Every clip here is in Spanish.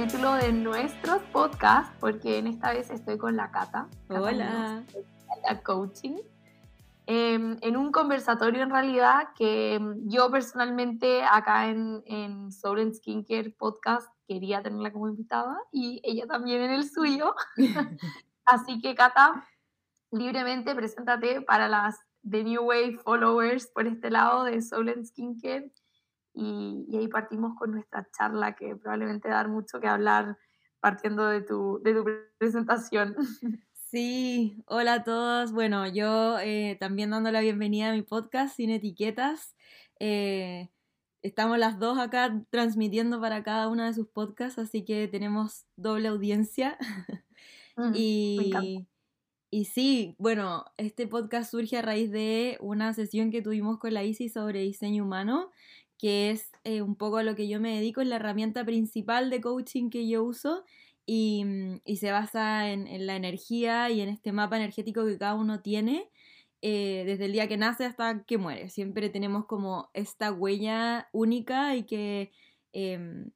capítulo de nuestros podcast, porque en esta vez estoy con la Cata. Cata Hola. La coaching. em, en un conversatorio en realidad que em, yo personalmente acá en, en Soul and Skincare Podcast quería tenerla como invitada y ella también en el suyo. Así que Cata, libremente preséntate para las The New Wave followers por este lado de Soul and Skincare y, y ahí partimos con nuestra charla que probablemente va a dar mucho que hablar partiendo de tu, de tu presentación. Sí, hola a todos. Bueno, yo eh, también dando la bienvenida a mi podcast Sin Etiquetas. Eh, estamos las dos acá transmitiendo para cada una de sus podcasts, así que tenemos doble audiencia. Mm. Y, y sí, bueno, este podcast surge a raíz de una sesión que tuvimos con la ICI sobre diseño humano, que es eh, un poco a lo que yo me dedico, es la herramienta principal de coaching que yo uso y, mm, se basa en, en la energía y en este mapa energético que cada uno tiene. eh, desde el día que nace hasta que muere. Siempre tenemos como esta huella única y que em,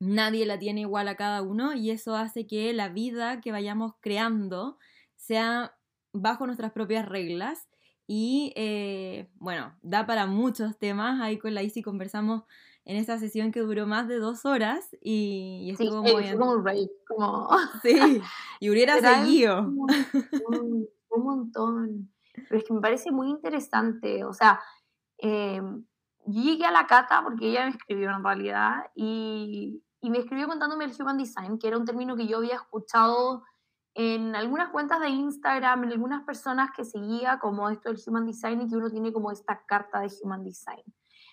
nadie la tiene igual a cada uno y eso hace que la vida que vayamos creando sea bajo nuestras propias reglas y eh, bueno, da para muchos temas. Ahí con la Isi conversamos en esta sesión que duró más de dos horas y, y Sí, estuvo eh, muy fue bien. como un como... Sí, y hubiera seguido. un montón, un montón. Pero es que me parece muy interesante. O sea, eh, yo llegué a la cata porque ella me escribió en realidad y, y me escribió contándome el Human Design, que era un término que yo había escuchado en algunas cuentas de Instagram, en algunas personas que seguía como esto del Human Design y que uno tiene como esta carta de Human Design.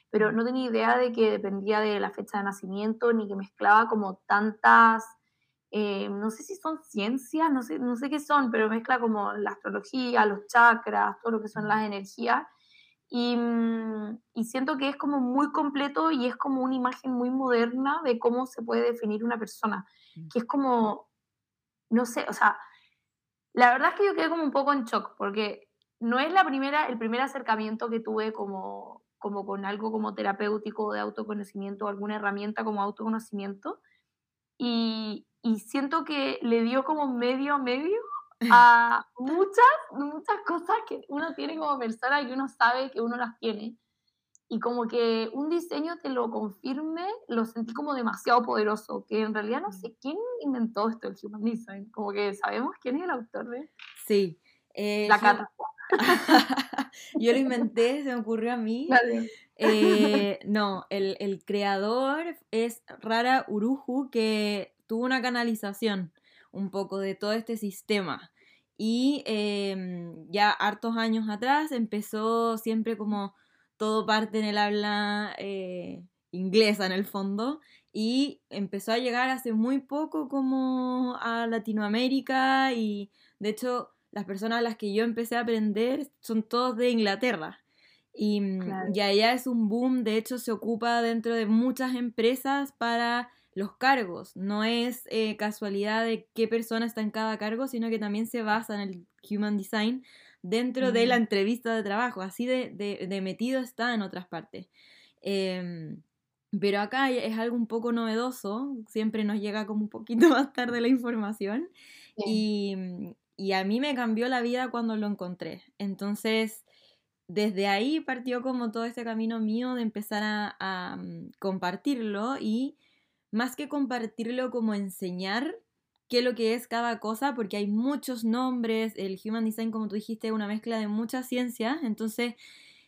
Pero no tenía idea de que dependía de la fecha de nacimiento ni que mezclaba como tantas eh, no sé si son ciencias, no sé, no sé qué son, pero mezcla como la astrología, los chakras, todo lo que son las energías. Y, mm, y siento que es como muy completo y es como una imagen muy moderna de cómo se puede definir una persona, que es como, no sé, o sea, la verdad es que yo quedé como un poco en shock, porque no es la primera, el primer acercamiento que tuve como, como con algo como terapéutico de autoconocimiento o alguna herramienta como autoconocimiento y, y siento que le dio como medio a medio a muchas, muchas cosas que uno tiene como persona y que uno sabe que uno las tiene. Y como que un diseño te lo confirme, lo sentí como demasiado poderoso, que en realidad no sé quién inventó esto del Human Design, como que sabemos quién es el autor de Sí. eh, la cata. Yo lo inventé, se me ocurrió a mí. Dale. Eh, no, el, el creador es Rara Uruju, que tuvo una canalización un poco de todo este sistema. Y em, ya hartos años atrás empezó siempre como todo parte en el habla eh, inglesa en el fondo. Y empezó a llegar hace muy poco como a Latinoamérica y de hecho las personas a las que yo empecé a aprender son todos de Inglaterra. Y, mm, Claro. y allá es un boom, de hecho se ocupa dentro de muchas empresas para los cargos. No es eh, casualidad de qué persona está en cada cargo, sino que también se basa en el Human Design dentro de la entrevista de trabajo. Así de, de- de metido está en otras partes. Em, pero acá es algo un poco novedoso, siempre nos llega como un poquito más tarde la información. Y, mm, y a mí me cambió la vida cuando lo encontré. Entonces, desde ahí partió como todo este camino mío de empezar a, a, mm, compartirlo y más que compartirlo como enseñar qué es lo que es cada cosa, porque hay muchos nombres, el Human Design, como tú dijiste, es una mezcla de muchas ciencias, entonces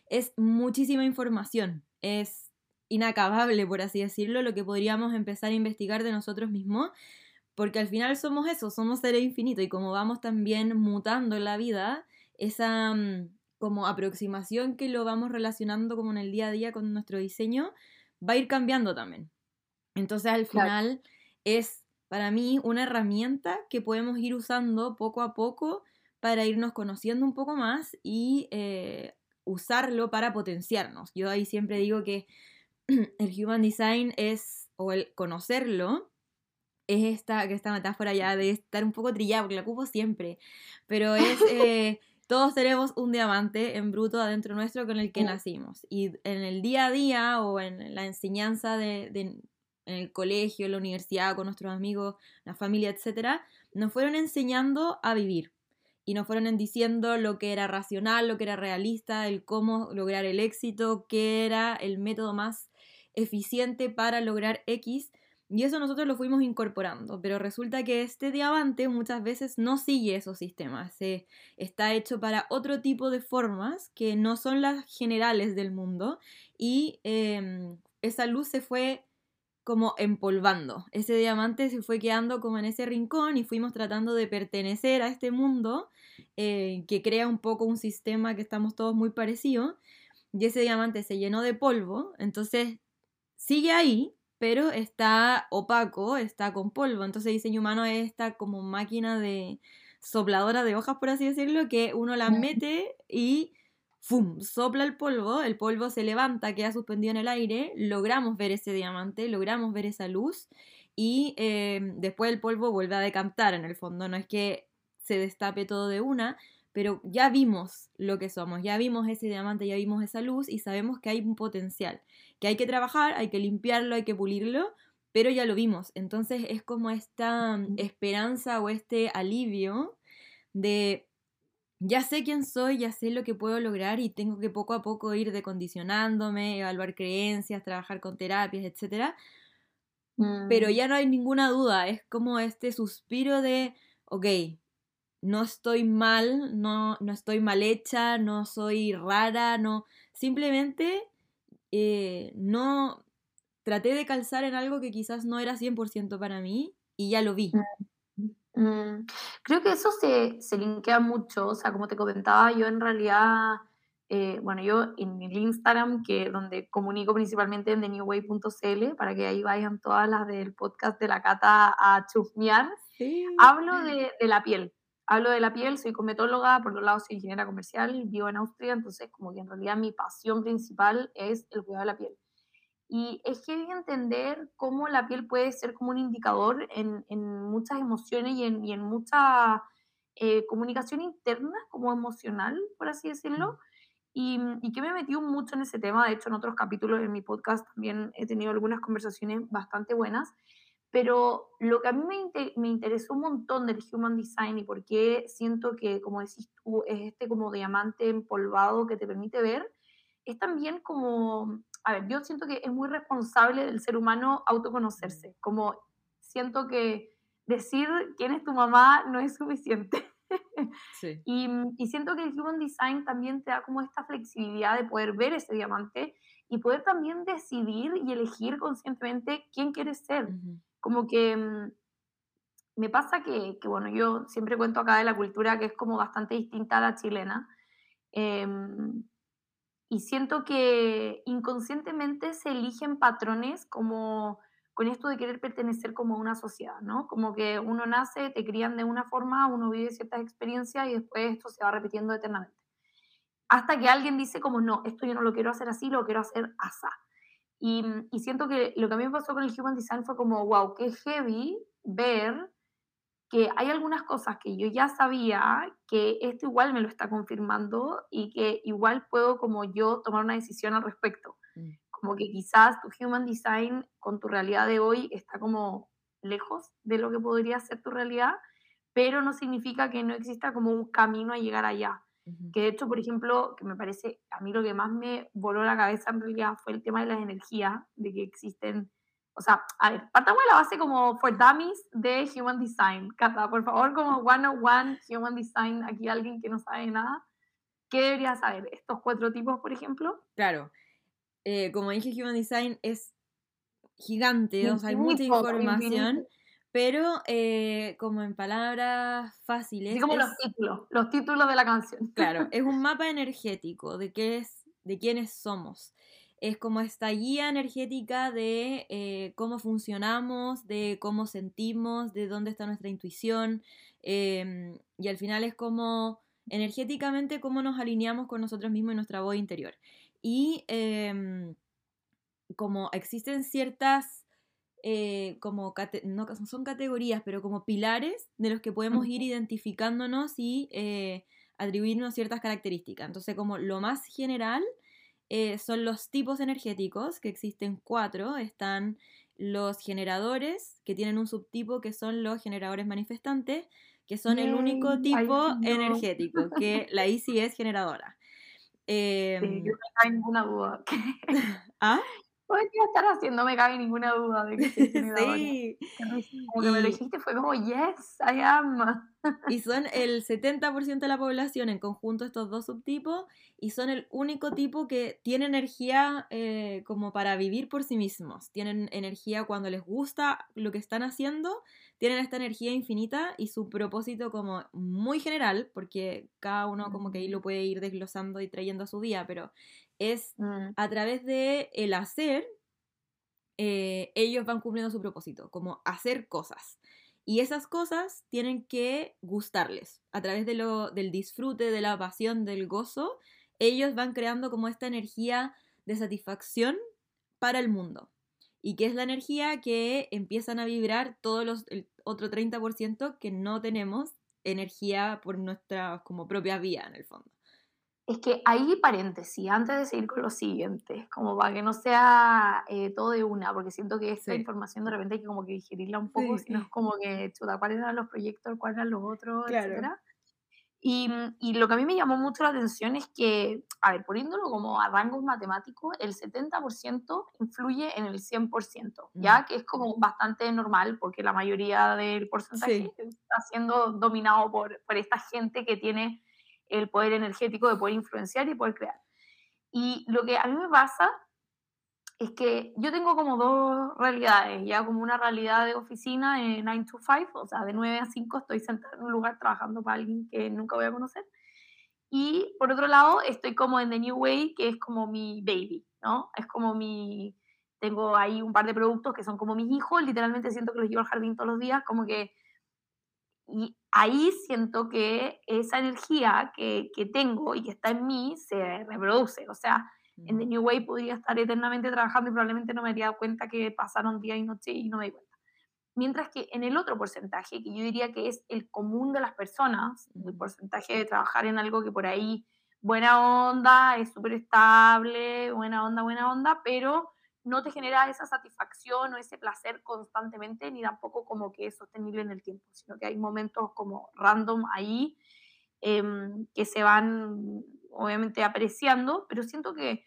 es muchísima información, es inacabable, por así decirlo, lo que podríamos empezar a investigar de nosotros mismos, porque al final somos eso, somos seres infinitos y como vamos también mutando en la vida, esa mm, como aproximación que lo vamos relacionando como en el día a día con nuestro diseño, va a ir cambiando también. Entonces al Claro. final es para mí una herramienta que podemos ir usando poco a poco para irnos conociendo un poco más y eh, usarlo para potenciarnos. Yo ahí siempre digo que el Human Design es, o el conocerlo, es esta, esta metáfora ya de estar un poco trillada, porque la ocupo siempre, pero es, eh, todos tenemos un diamante en bruto adentro nuestro con el que Mm. nacimos. Y en el día a día o en la enseñanza de, de en el colegio, en la universidad, con nuestros amigos, la familia, etc., nos fueron enseñando a vivir. Y nos fueron diciendo lo que era racional, lo que era realista, el cómo lograr el éxito, qué era el método más eficiente para lograr X. Y eso nosotros lo fuimos incorporando, pero resulta que este diamante muchas veces no sigue esos sistemas, se está hecho para otro tipo de formas que no son las generales del mundo y em, esa luz se fue como empolvando. Ese diamante se fue quedando como en ese rincón y fuimos tratando de pertenecer a este mundo eh, que crea un poco un sistema que estamos todos muy parecidos. Y ese diamante se llenó de polvo, entonces sigue ahí, pero está opaco, está con polvo. Entonces diseño humano es esta como máquina de sopladora de hojas, por así decirlo, que uno la mete y ¡fum! sopla el polvo, el polvo se levanta, queda suspendido en el aire, logramos ver ese diamante, logramos ver esa luz y eh, después el polvo vuelve a decantar en el fondo, no es que se destape todo de una, pero ya vimos lo que somos, ya vimos ese diamante, ya vimos esa luz y sabemos que hay un potencial, que hay que trabajar, hay que limpiarlo, hay que pulirlo, pero ya lo vimos. Entonces es como esta esperanza o este alivio de ya sé quién soy, ya sé lo que puedo lograr y tengo que poco a poco ir decondicionándome, evaluar creencias, trabajar con terapias, etc. Pero mm. ya no hay ninguna duda, es como este suspiro de, ok, no estoy mal, no, no estoy mal hecha, no soy rara, no. Simplemente eh, no traté de calzar en algo que quizás no era 100% para mí y ya lo vi. Mm, mm, creo que eso se, se linkea mucho, o sea, como te comentaba, yo en realidad, eh, bueno, yo en el Instagram, que donde comunico principalmente en thenewway.cl, para que ahí vayan todas las del podcast de la Cata a chusmear, hablo de, de la piel hablo de la piel, soy cosmetóloga, por otro lado soy ingeniera comercial, vivo en Austria, entonces como que en realidad mi pasión principal es el cuidado de la piel. Y es que entender cómo la piel puede ser como un indicador en, en muchas emociones y en, y en mucha eh, comunicación interna, como emocional, por así decirlo. Y, y, que me he metido mucho en ese tema. De hecho, en otros capítulos de mi podcast también he tenido algunas conversaciones bastante buenas. Pero lo que a mí me, me, interesó un montón del Human Design y por qué siento que, como decís tú, es este como diamante empolvado que te permite ver, es también como, a ver, yo siento que es muy responsable del ser humano autoconocerse, como siento que decir quién es tu mamá no es suficiente. Sí. y, y, siento que el Human Design también te da como esta flexibilidad de poder ver ese diamante y poder también decidir y elegir conscientemente quién quieres ser como que mm, me pasa que, bueno, yo siempre cuento acá de la cultura que es como bastante distinta a la chilena. Em, y siento que inconscientemente se eligen patrones como con esto de querer pertenecer como a una sociedad, ¿no? Como que uno nace, te crían de una forma, uno vive ciertas experiencias y después esto se va repitiendo eternamente. Hasta que alguien dice como, no, esto yo no lo quiero hacer así, lo quiero hacer así. Mm, y, siento que lo que a mí me pasó con el Human Design fue como, wow, qué heavy ver que hay algunas cosas que yo ya sabía, que esto igual me lo está confirmando y que igual puedo como yo tomar una decisión al respecto. Mm. Como que quizás tu Human Design con tu realidad de hoy está como lejos de lo que podría ser tu realidad, pero no significa que no exista como un camino a llegar allá. Que de hecho, por ejemplo, que me parece, a mí lo que más me voló la cabeza en realidad fue el tema de las energías, de que existen, o sea, a ver, partamos de la base como for dummies de Human Design. Cata, por favor, como one on one Human Design, aquí alguien que no sabe nada, ¿qué debería saber? ¿Estos cuatro tipos, por ejemplo? Claro. Eh, como dije, Human Design es gigante, o sea, hay mucha información. Pero eh, como en palabras fáciles. Sí, como los títulos, los títulos de la canción. Claro, es un mapa energético de qué es, de quiénes somos. Es como esta guía energética de eh, cómo funcionamos, de cómo sentimos, de dónde está nuestra intuición. Em, y al final es como energéticamente cómo nos alineamos con nosotros mismos y nuestra voz interior. Y em, como existen ciertas eh, como, no son categorías, pero como pilares de los que podemos ir identificándonos y eh, atribuirnos ciertas características. Entonces, como lo más general eh, son los tipos energéticos, que existen cuatro. Están los generadores, que tienen un subtipo que son los generadores manifestantes, que son el único tipo energético, que la ICI es generadora. Eh, sí, yo no cabe ninguna duda. ¿Ah? Podría estar haciendo, me cabe ninguna duda de que sí. Como que me lo dijiste, fue como, yes, I am. y son el 70% de la población en conjunto estos dos subtipos y son el único tipo que tiene energía eh, como para vivir por sí mismos. Tienen energía cuando les gusta lo que están haciendo, tienen esta energía infinita y su propósito como muy general, porque cada uno como que ahí lo puede ir desglosando y trayendo a su día, pero es mm. a través de el hacer, eh, ellos van cumpliendo su propósito, como hacer cosas. Y esas cosas tienen que gustarles. A través de lo, del disfrute, de la pasión, del gozo, ellos van creando como esta energía de satisfacción para el mundo. Y que es la energía que empiezan a vibrar todos los, el otro 30% que no tenemos energía por nuestra como propia vía en el fondo. Es que ahí paréntesis, antes de seguir con lo siguiente, como para que no sea eh, todo de una, porque siento que esta información de repente hay que como que digerirla un poco, sino es como que, chuta, cuáles eran los proyectos, cuáles eran los otros, etcétera. Y, y, lo que a mí me llamó mucho la atención es que, a ver, poniéndolo como a rangos matemáticos, el 70% influye en el 100%, ¿ya? Mm. Que es como bastante normal porque la mayoría del porcentaje está siendo dominado por, por esta gente que tiene el poder energético de poder influenciar y poder crear. Y lo que a mí me pasa es que yo tengo como dos realidades, ya como una realidad de oficina en 9 to 5, o sea, de 9 a 5 estoy sentada en un lugar trabajando para alguien que nunca voy a conocer. Y por otro lado, estoy como en The New Way, que es como mi baby, ¿no? Es como mi... Tengo ahí un par de productos que son como mis hijos, literalmente siento que los llevo al jardín todos los días, como que y ahí siento que esa energía que, que, tengo y que está en mí se reproduce. O sea, en The New Way podría estar eternamente trabajando y probablemente no me daría cuenta que pasaron día y noche y no me di cuenta. Mientras que en el otro porcentaje, que yo diría que es el común de las personas, el porcentaje de trabajar en algo que por ahí buena onda, es súper estable, buena onda, buena onda, pero no te genera esa satisfacción o ese placer constantemente, ni tampoco como que es sostenible en el tiempo, sino que hay momentos como random ahí em, que se van obviamente apreciando, pero siento que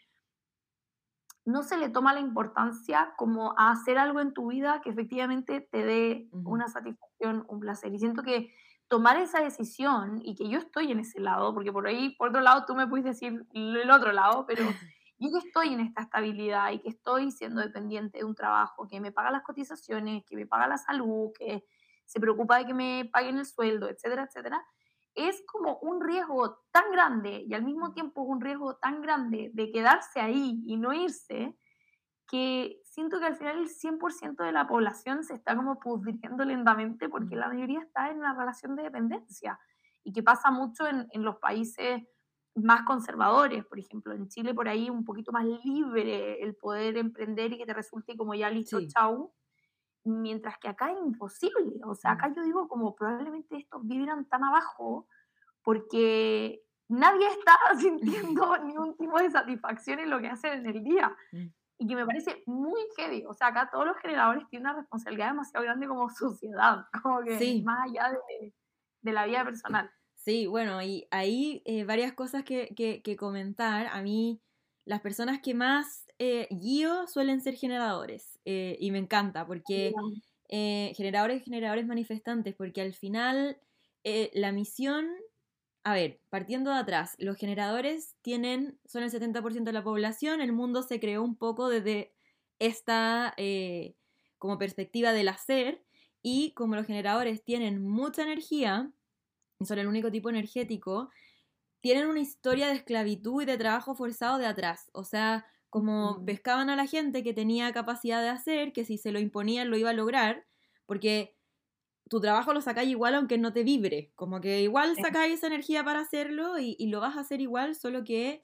no se le toma la importancia como a hacer algo en tu vida que efectivamente te dé una satisfacción, un placer. Y siento que tomar esa decisión y que yo estoy en ese lado, porque por ahí, por otro lado, tú me puedes decir el otro lado, pero yo que estoy en esta estabilidad y que estoy siendo dependiente de un trabajo que me paga las cotizaciones, que me paga la salud, que se preocupa de que me paguen el sueldo, etcétera, etcétera, es como un riesgo tan grande y al mismo tiempo un riesgo tan grande de quedarse ahí y no irse, que siento que al final el 100% de la población se está como pudriendo lentamente porque la mayoría está en una relación de dependencia y que pasa mucho en, en los países más conservadores, por ejemplo, en Chile por ahí un poquito más libre el poder emprender y que te resulte como ya listo, chau, mientras que acá es imposible, o sea, acá mm. yo digo como probablemente estos vivieran tan abajo porque nadie está sintiendo ningún tipo de satisfacción en lo que hacen en el día. Mm. Y que me parece muy heavy. O sea, acá todos los generadores tienen una responsabilidad demasiado grande como sociedad, como que más allá de, de la vida personal. Sí, bueno, y hay eh, varias cosas que, que, comentar. A mí, las personas que más eh, suelen ser generadores. Eh, y me encanta, porque generadores, generadores manifestantes, porque al final la misión, a ver, partiendo de atrás, los generadores tienen, son el 70% de la población, el mundo se creó un poco desde esta como perspectiva del hacer, y como los generadores tienen mucha energía, son el único tipo energético, tienen una historia de esclavitud y de trabajo forzado de atrás. O sea, como pescaban a la gente que tenía capacidad de hacer, que si se lo imponían lo iba a lograr, porque tu trabajo lo sacáis igual aunque no te vibre, como que igual sacáis esa energía para hacerlo y, lo vas a hacer igual, solo que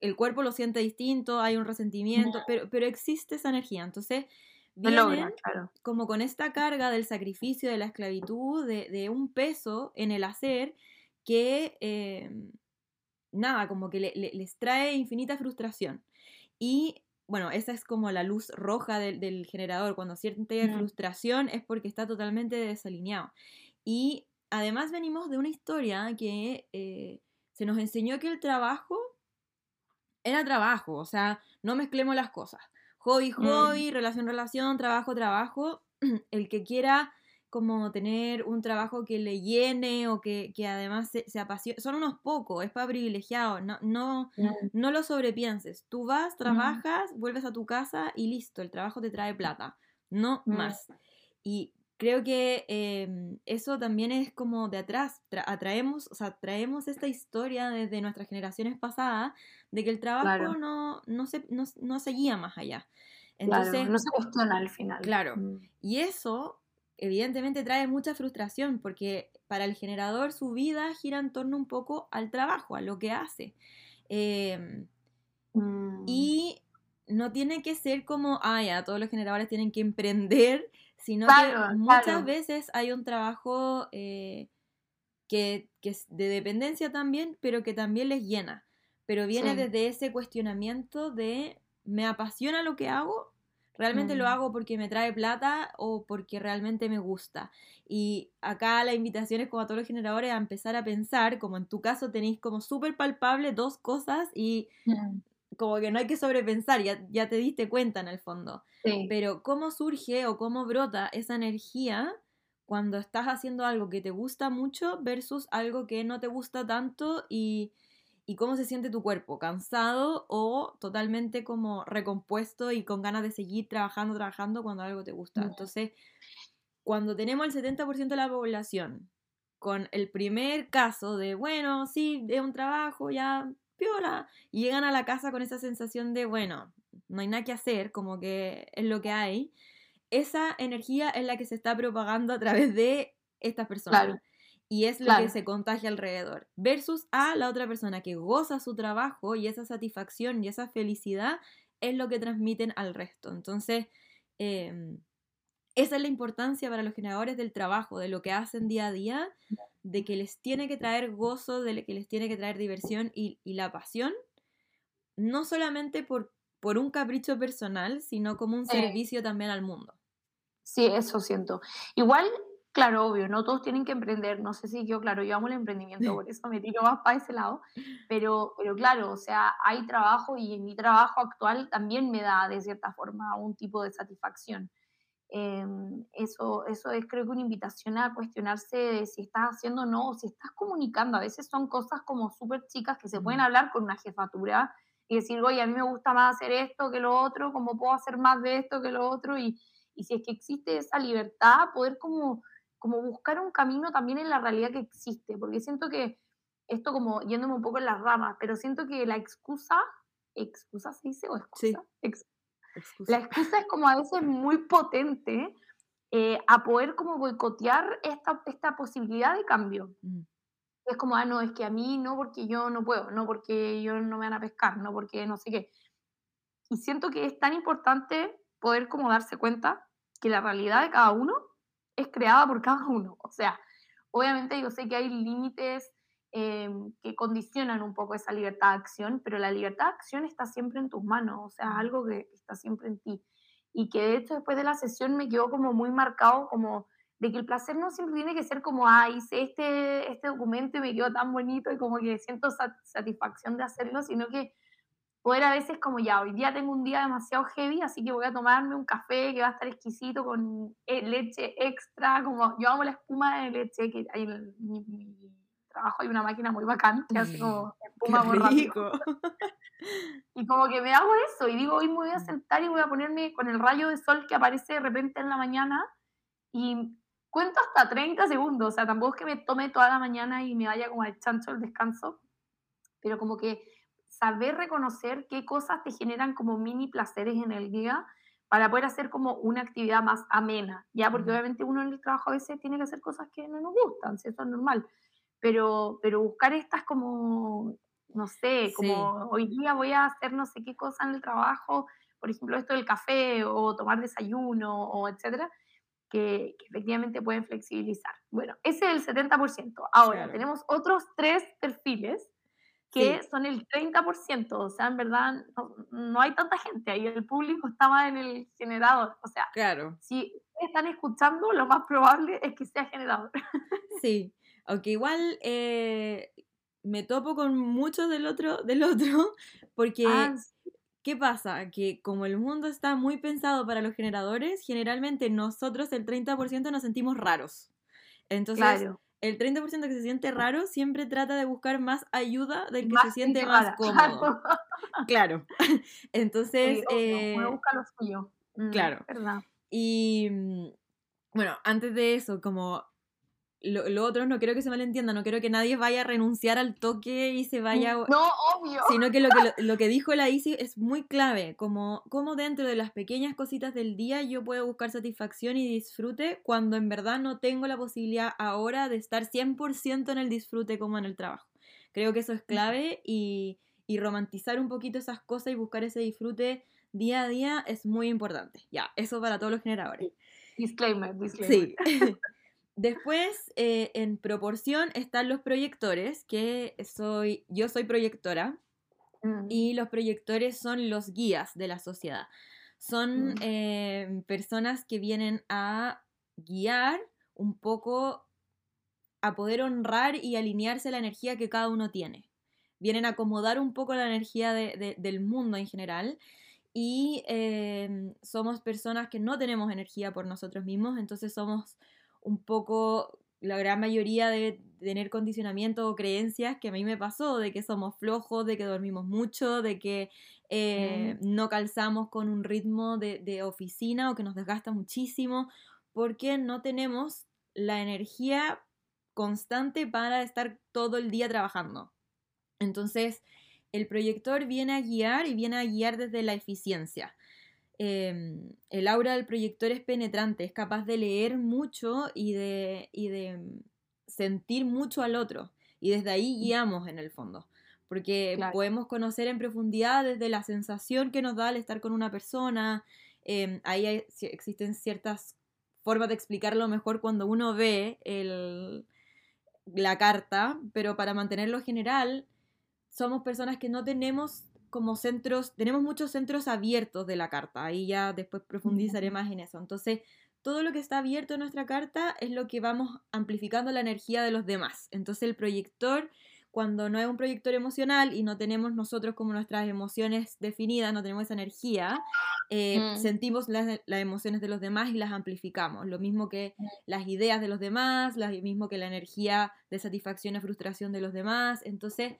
el cuerpo lo siente distinto, hay un resentimiento, pero, pero existe esa energía. Entonces, vienen como con esta carga del sacrificio, de la esclavitud, de, un peso en el hacer que, em, nada, como que les trae infinita frustración. Y bueno, esa es como la luz roja del, generador. Cuando siente frustración es porque está totalmente desalineado. Y además venimos de una historia que eh, se nos enseñó que el trabajo era trabajo, o sea, no mezclemos las cosas. Hobby, mm. hobby, relación, relación, trabajo, trabajo. El que quiera como tener un trabajo que le llene o que, además se, apasione. Son unos pocos, es para privilegiados, no, no, mm. no lo sobrepienses. Tú vas, mm. trabajas, vuelves a tu casa y listo, el trabajo te trae plata, no más. Y creo que em, eso también es como de atrás, atraemos, o sea, traemos esta historia desde nuestras generaciones pasadas de que el trabajo no, no, se, no, seguía más allá. Entonces, no se cuestiona al final. Claro, y eso evidentemente trae mucha frustración porque para el generador su vida gira en torno un poco al trabajo, a lo que hace. Em, mm. Y no tiene que ser como, ah, ya, todos los generadores tienen que emprender, sino que muchas veces hay un trabajo eh, que, es de dependencia también, pero que también les llena. Pero viene desde ese cuestionamiento de, ¿me apasiona lo que hago? ¿Realmente lo mm. hago porque me trae plata o porque realmente me gusta? Y acá la invitación es como a todos los generadores a empezar a pensar, como en tu caso tenéis como súper palpable dos cosas y mm. como que no hay que sobrepensar, ya, ya te diste cuenta en el fondo. Pero cómo surge o cómo brota esa energía cuando estás haciendo algo que te gusta mucho versus algo que no te gusta tanto y y cómo se siente tu cuerpo, cansado o totalmente como recompuesto y con ganas de seguir trabajando, trabajando cuando algo te gusta. Entonces, cuando tenemos el 70% de la población con el primer caso de, bueno, sí, de un trabajo, ya, piola, y llegan a la casa con esa sensación de, bueno, no hay nada que hacer, como que es lo que hay, esa energía es la que se está propagando a través de estas personas y es lo que se contagia alrededor. Versus a la otra persona que goza su trabajo y esa satisfacción y esa felicidad es lo que transmiten al resto. Entonces, em, esa es la importancia para los generadores del trabajo, de lo que hacen día a día, de que les tiene que traer gozo, de que les tiene que traer diversión y, la pasión, no solamente por, por un capricho personal, sino como un servicio también al mundo. Sí, eso siento. Igual Claro, obvio, no todos tienen que emprender, no sé si yo, claro, yo amo el emprendimiento, por eso me tiro más para ese lado, pero, pero claro, o sea, hay trabajo y en mi trabajo actual también me da de cierta forma un tipo de satisfacción. Em, eso, eso es creo que una invitación a cuestionarse de si estás haciendo o no, o si estás comunicando. A veces son cosas como súper chicas que se pueden hablar con una jefatura y decir, oye, a mí me gusta más hacer esto que lo otro, ¿cómo puedo hacer más de esto que lo otro? Y, y si es que existe esa libertad, poder como como buscar un camino también en la realidad que existe, porque siento que esto como yéndome un poco en las ramas, pero siento que la excusa, ¿excusa se dice o excusa? La excusa es como a veces muy potente eh, a poder como boicotear esta, esta posibilidad de cambio. Mm. Es como, ah, no, es que a mí no porque yo no puedo, no porque yo no me van a pescar, no porque no sé qué. Y siento que es tan importante poder como darse cuenta que la realidad de cada uno es creada por cada uno. O sea, obviamente yo sé que hay límites em, que condicionan un poco esa libertad de acción, pero la libertad de acción está siempre en tus manos, o sea, algo que está siempre en ti. Y que de hecho después de la sesión me quedó como muy marcado como de que el placer no siempre tiene que ser como, ah, hice este, este documento y me quedó tan bonito y como que siento satisfacción de hacerlo, sino que poder a veces como ya, hoy día tengo un día demasiado heavy, así que voy a tomarme un café que va a estar exquisito con eh, leche extra, como yo amo la espuma de leche, que hay en mi, trabajo hay una máquina muy bacán que hace como mm, espuma muy rápido. y como que me hago eso y digo, hoy me voy a sentar y voy a ponerme con el rayo de sol que aparece de repente en la mañana y cuento hasta 30 segundos, o sea, tampoco es que me tome toda la mañana y me vaya como al chancho el descanso, pero como que saber reconocer qué cosas te generan como mini placeres en el día para poder hacer como una actividad más amena, ¿ya? Porque obviamente uno en el trabajo a veces tiene que hacer cosas que no nos gustan, eso es normal, pero, pero buscar estas como, no sé, como hoy día voy a hacer no sé qué cosa en el trabajo, por ejemplo esto del café o tomar desayuno o etcétera, que, efectivamente pueden flexibilizar. Bueno, ese es el 70%. Ahora, tenemos otros tres perfiles que son el 30%, o sea, en verdad no, hay tanta gente ahí, el público estaba en el generador, o sea, claro. si están escuchando, lo más probable es que sea generador. Sí, aunque igual eh, me topo con mucho del otro, del otro, porque ah, ¿qué pasa? Que como el mundo está muy pensado para los generadores, generalmente nosotros el 30% nos sentimos raros. Entonces, claro el 30% que se siente raro siempre trata de buscar más ayuda del que se siente más cómodo. Claro. Entonces. eh, busca lo suyo. Mm, claro. Y mm, bueno, antes de eso, como lo, otro no quiero que se malentienda, no quiero que nadie vaya a renunciar al toque y se vaya... No, obvio. Sino que lo que, lo, que dijo la Isi es muy clave, como, como dentro de las pequeñas cositas del día yo puedo buscar satisfacción y disfrute cuando en verdad no tengo la posibilidad ahora de estar 100% en el disfrute como en el trabajo. Creo que eso es clave y, y romantizar un poquito esas cosas y buscar ese disfrute día a día es muy importante. Ya, eso para todos los generadores. Disclaimer, disclaimer. Sí. Después, eh, en proporción, están los proyectores, que soy, yo soy proyectora, mm. y los proyectores son los guías de la sociedad. Son mm. eh, personas que vienen a guiar un poco, a poder honrar y alinearse la energía que cada uno tiene. Vienen a acomodar un poco la energía del mundo en general y eh, somos personas que no tenemos energía por nosotros mismos, entonces somos un poco la gran mayoría de tener condicionamiento o creencias que a mí me pasó, de que somos flojos, de que dormimos mucho, de que eh, no calzamos con un ritmo de, de, oficina o que nos desgasta muchísimo, porque no tenemos la energía constante para estar todo el día trabajando. Entonces, el proyector viene a guiar y viene a guiar desde la eficiencia. Em, el aura del proyector es penetrante, es capaz de leer mucho y de, de sentir mucho al otro. Y desde ahí mm. guiamos en el fondo. Porque podemos conocer en profundidad desde la sensación que nos da al estar con una persona. Em, ahí existen ciertas formas de explicarlo mejor cuando uno ve la carta, pero para mantenerlo general, somos personas que no tenemos como centros, tenemos muchos centros abiertos de la carta, ahí ya después profundizaré más en eso. Entonces, todo lo que está abierto en nuestra carta es lo que vamos amplificando la energía de los demás. Entonces, el proyector, cuando no es un proyector emocional y no tenemos nosotros como nuestras emociones definidas, no tenemos esa energía, eh, mm. sentimos las, las, emociones de los demás y las amplificamos. Lo mismo que mm. las ideas de los demás, lo mismo que la energía de satisfacción y frustración de los demás. Entonces,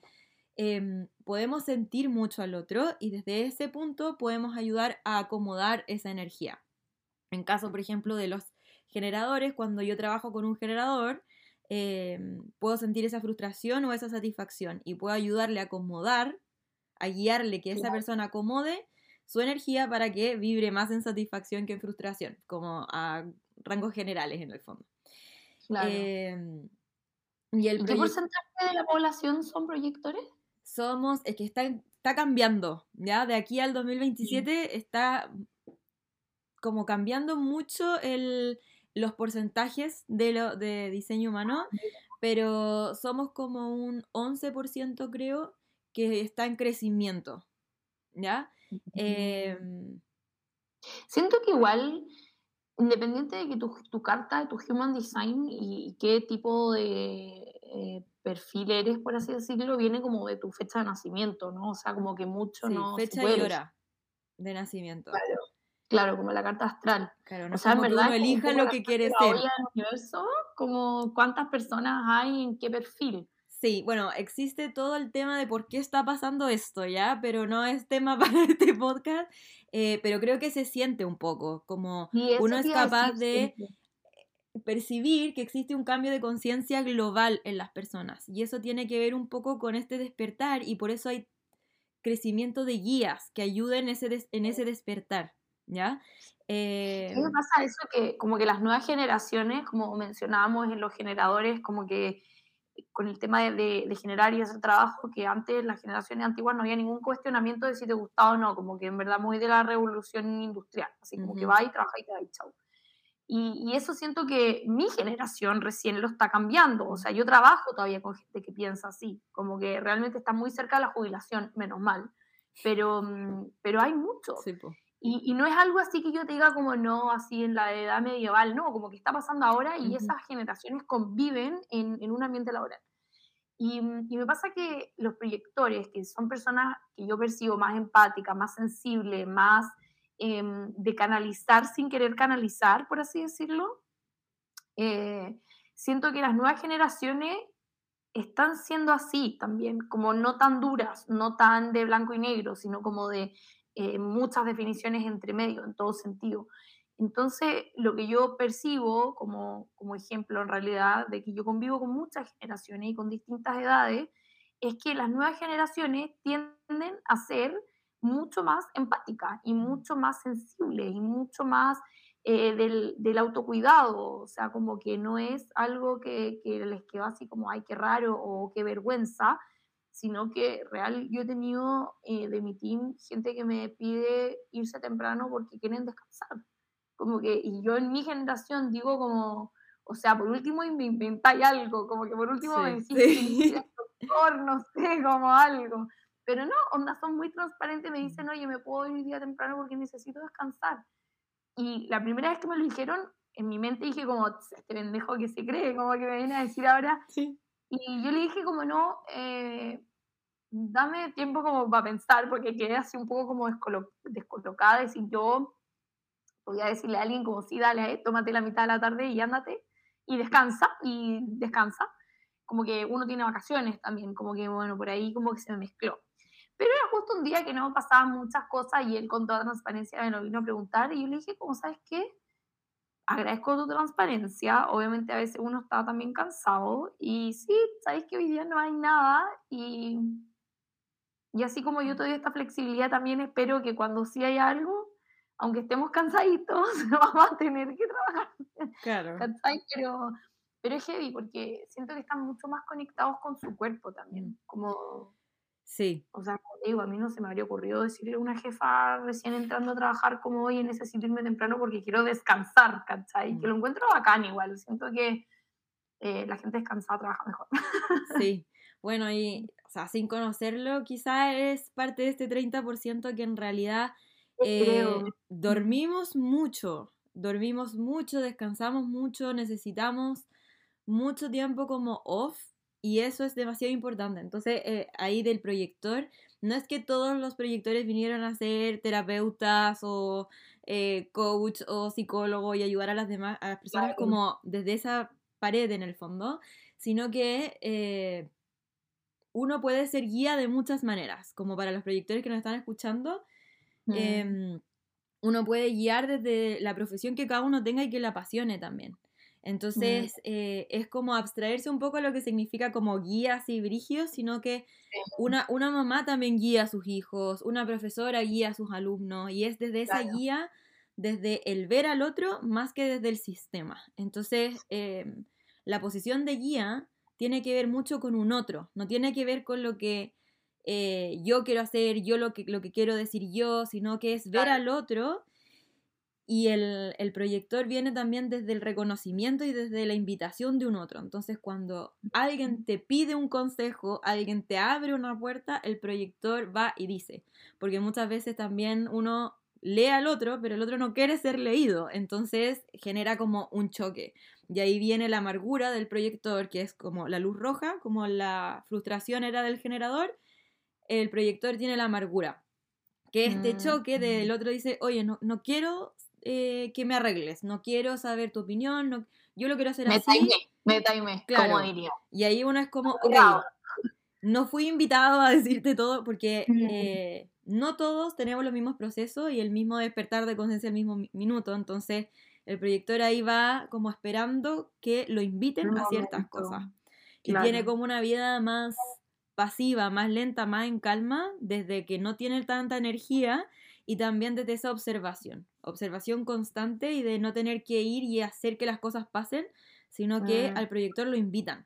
Em, podemos sentir mucho al otro y desde ese punto podemos ayudar a acomodar esa energía. En caso, por ejemplo, de los generadores, cuando yo trabajo con un generador, em, puedo sentir esa frustración o esa satisfacción y puedo ayudarle a acomodar, a guiarle que esa persona acomode su energía para que vibre más en satisfacción que en frustración, como a rangos generales en el fondo. Em, y el ¿Qué porcentaje de la población son proyectores? Somos, es que está, está cambiando, ¿ya? De aquí al 2027 está como cambiando mucho el, los porcentajes de, lo, de diseño humano, ah, pero somos como un 11% creo que está en crecimiento, ¿ya? Em, Siento que igual, independiente de que tu, tu carta, tu human design y qué tipo de eh, perfil eres, por así decirlo, viene como de tu fecha de nacimiento, ¿no? O sea, como que mucho sí, no. Fecha y hora de nacimiento. Claro, claro, como la carta astral. Claro, no o sea, en verdad. Uno elija lo que quiere ser. En el universo, como cuántas personas hay en qué perfil. Sí, bueno, existe todo el tema de por qué está pasando esto, ¿ya? Pero no es tema para este podcast, eh, pero creo que se siente un poco, como uno es capaz de percibir que existe un cambio de conciencia global en las personas. Y eso tiene que ver un poco con este despertar y por eso hay crecimiento de guías que ayuden ese en ese despertar. ¿Ya? Eh... ¿Qué pasa eso? Que como que las nuevas generaciones, como mencionábamos en los generadores, como que con el tema de, de, generar y hacer trabajo, que antes las generaciones antiguas no había ningún cuestionamiento de si te gustaba o no, como que en verdad muy de la revolución industrial, así como que va y trabaja y te da y chau. Y, eso siento que mi generación recién lo está cambiando. O sea, yo trabajo todavía con gente que piensa así, como que realmente está muy cerca de la jubilación, menos mal. Pero, mm, pero hay mucho. y, y, no es algo así que yo te diga como no, así en la edad medieval, no, como que está pasando ahora y esas generaciones conviven en, en un ambiente laboral. Y, mm, y, me pasa que los proyectores, que son personas que yo percibo más empáticas, más sensibles, más Em, de canalizar sin querer canalizar, por así decirlo. Eh, siento que las nuevas generaciones están siendo así también, como no tan duras, no tan de blanco y negro, sino como de eh, muchas definiciones entre medio, en todo sentido. Entonces, lo que yo percibo como, como ejemplo en realidad de que yo convivo con muchas generaciones y con distintas edades, es que las nuevas generaciones tienden a ser mucho más empática y mucho más sensible y mucho más eh, del, del, autocuidado, o sea, como que no es algo que, que, les quedó así como, ay, qué raro o qué vergüenza, sino que real, yo he tenido eh, de mi team gente que me pide irse temprano porque quieren descansar, como que, y yo en mi generación digo como, o sea, por último inventáis algo, como que por último me decís, no sé, como algo, pero no, onda, son muy transparentes, me dicen, oye, me puedo ir día temprano porque necesito descansar. Y la primera vez que me lo dijeron, en mi mente dije como, este pendejo que se cree, como que me viene a decir ahora. Sí. Y yo le dije como, no, eh, dame tiempo como para pensar, porque quedé así un poco como descolocada, decir yo voy a decirle a alguien como, sí, dale, eh, tómate la mitad de la tarde y ándate, y descansa, y descansa. Como que uno tiene vacaciones también, como que, bueno, por ahí como que se me mezcló. Pero era justo un día que no pasaban muchas cosas y él con toda transparencia me lo vino a preguntar y yo le dije, ¿cómo sabes qué? Agradezco tu transparencia, obviamente a veces uno está también cansado y sí, sabes que hoy día no hay nada y, y así como yo te doy esta flexibilidad también espero que cuando sí hay algo, aunque estemos cansaditos, vamos a tener que trabajar. Claro. Pero, pero es heavy porque siento que están mucho más conectados con su cuerpo también, como Sí. O sea, como digo, a mí no se me habría ocurrido decirle a una jefa recién entrando a trabajar como, oye, necesito irme temprano porque quiero descansar, ¿cachai? Que lo mm. encuentro bacán igual. Siento que eh, la gente descansada trabaja mejor. Sí. Bueno, y, o sea, sin conocerlo, quizá es parte de este 30% que en realidad eh, dormimos mucho, dormimos mucho, descansamos mucho, necesitamos mucho tiempo como off y eso es demasiado importante. Entonces, eh, ahí del proyector, no es que todos los proyectores vinieron a ser terapeutas o eh, coach o psicólogo y ayudar a las demás, a las personas como desde esa pared en el fondo, sino que eh, uno puede ser guía de muchas maneras, como para los proyectores que nos están escuchando. Mm. Em, uno puede guiar desde la profesión que cada uno tenga y que le apasione también. Entonces, eh, es como abstraerse un poco de lo que significa como guías y brigios, sino que una, una mamá también guía a sus hijos, una profesora guía a sus alumnos, y es desde esa guía, desde el ver al otro, más que desde el sistema. Entonces, em, la posición de guía tiene que ver mucho con un otro, no tiene que ver con lo que eh, yo quiero hacer, yo lo que, lo que quiero decir yo, sino que es ver al otro y el, proyector viene también desde el reconocimiento y desde la invitación de un otro. Entonces, cuando alguien te pide un consejo, alguien te abre una puerta, el proyector va y dice. Porque muchas veces también uno lee al otro, pero el otro no quiere ser leído. Entonces, genera como un choque. Y ahí viene la amargura del proyector, que es como la luz roja, como la frustración era del generador. El proyector tiene la amargura. Que este mm, choque del otro dice, oye, no, no quiero eh, que me arregles, no quiero saber tu opinión, no, yo lo quiero hacer me así. me time, como diría. Y ahí uno es como, ok, no fui invitado a decirte todo porque eh, no todos tenemos los mismos procesos y el mismo despertar de conciencia el mismo minuto, entonces el proyector ahí va como esperando que lo inviten a ciertas cosas. Y tiene como una vida más pasiva, más lenta, más en calma, desde que no tiene tanta energía y también desde esa observación, observación constante y de no tener que ir y hacer que las cosas pasen, sino que mm. al proyector lo invitan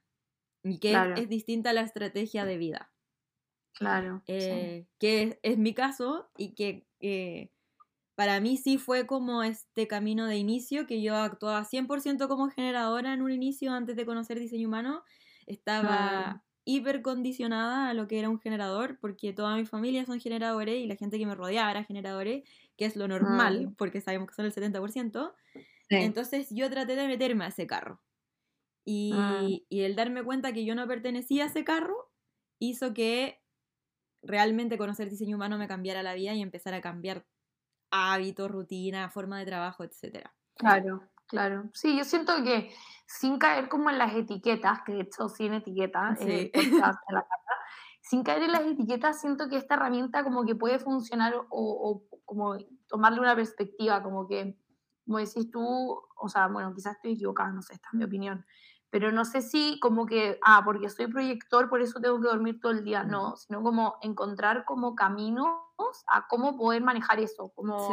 y que es, distinta a la estrategia de vida. Claro. Eh, que es, mi caso y que eh, para mí sí fue como este camino de inicio, que yo actuaba 100% como generadora en un inicio antes de conocer diseño humano. Estaba condicionada a lo que era un generador, porque toda mi familia son generadores y la gente que me rodeaba era generadores, que es lo normal, porque sabemos que son el 70%. Entonces yo traté de meterme a ese carro. Ah. Y, y el darme cuenta que yo no pertenecía a ese carro hizo que realmente conocer diseño humano me cambiara la vida y empezar a cambiar hábitos, rutina, forma de trabajo, etc. Claro, claro. Sí, yo siento que sin caer como en las etiquetas, que de hecho sin etiquetas, eh, sin caer en las etiquetas, siento que esta herramienta como que puede funcionar o, o, como tomarle una perspectiva, como que, como decís tú, o sea, bueno, quizás estoy equivocada, no sé, esta es mi opinión, pero no sé si como que, ah, porque soy proyector, por eso tengo que dormir todo el día, no, sino como encontrar como caminos a cómo poder manejar eso, como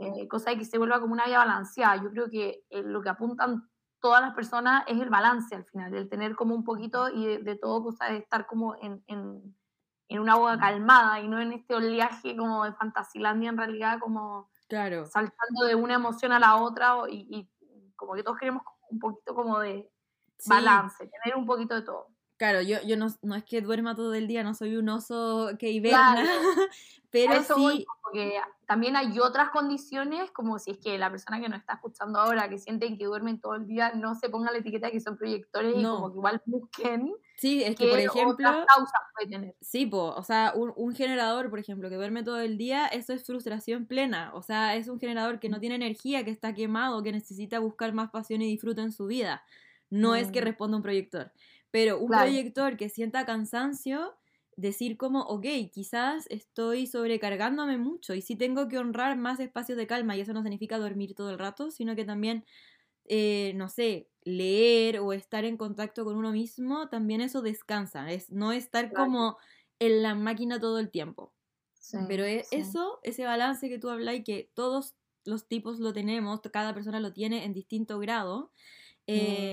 eh, cosa de que se vuelva como una vida balanceada. Yo creo que eh, lo que apuntan todas las personas es el balance al final, el tener como un poquito y de, todo, cosa de estar como en, en, en, una agua calmada y no en este oleaje como de Fantasilandia en realidad, como claro. saltando de una emoción a la otra y, y como que todos queremos un poquito como de balance, tener un poquito de todo. Claro, yo, yo no, no, es que duerma todo el día, no soy un oso que hiberna, pero sí... porque también hay otras condiciones, como si es que la persona que nos está escuchando ahora, que sienten que duermen todo el día, no se ponga la etiqueta de que son proyectores y como que igual busquen. Sí, es que, por ejemplo... causas puede tener. Sí, po, o sea, un, un, generador, por ejemplo, que duerme todo el día, eso es frustración plena. O sea, es un generador que no tiene energía, que está quemado, que necesita buscar más pasión y disfrute en su vida no es que responda un proyector. Pero un proyector que sienta cansancio, decir como, ok, quizás estoy sobrecargándome mucho y sí tengo que honrar más espacios de calma y eso no significa dormir todo el rato, sino que también, eh, no sé, leer o estar en contacto con uno mismo, también eso descansa, es no estar como en la máquina todo el tiempo. Pero es eso, ese balance que tú hablas y que todos los tipos lo tenemos, cada persona lo tiene en distinto grado, mm.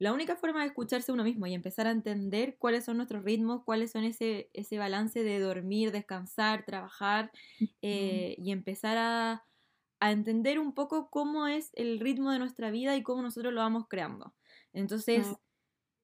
La única forma de escucharse uno mismo y empezar a entender cuáles son nuestros ritmos, cuáles son ese, ese balance de dormir, descansar, trabajar eh, y empezar a, entender un poco cómo es el ritmo de nuestra vida y cómo nosotros lo vamos creando. Entonces,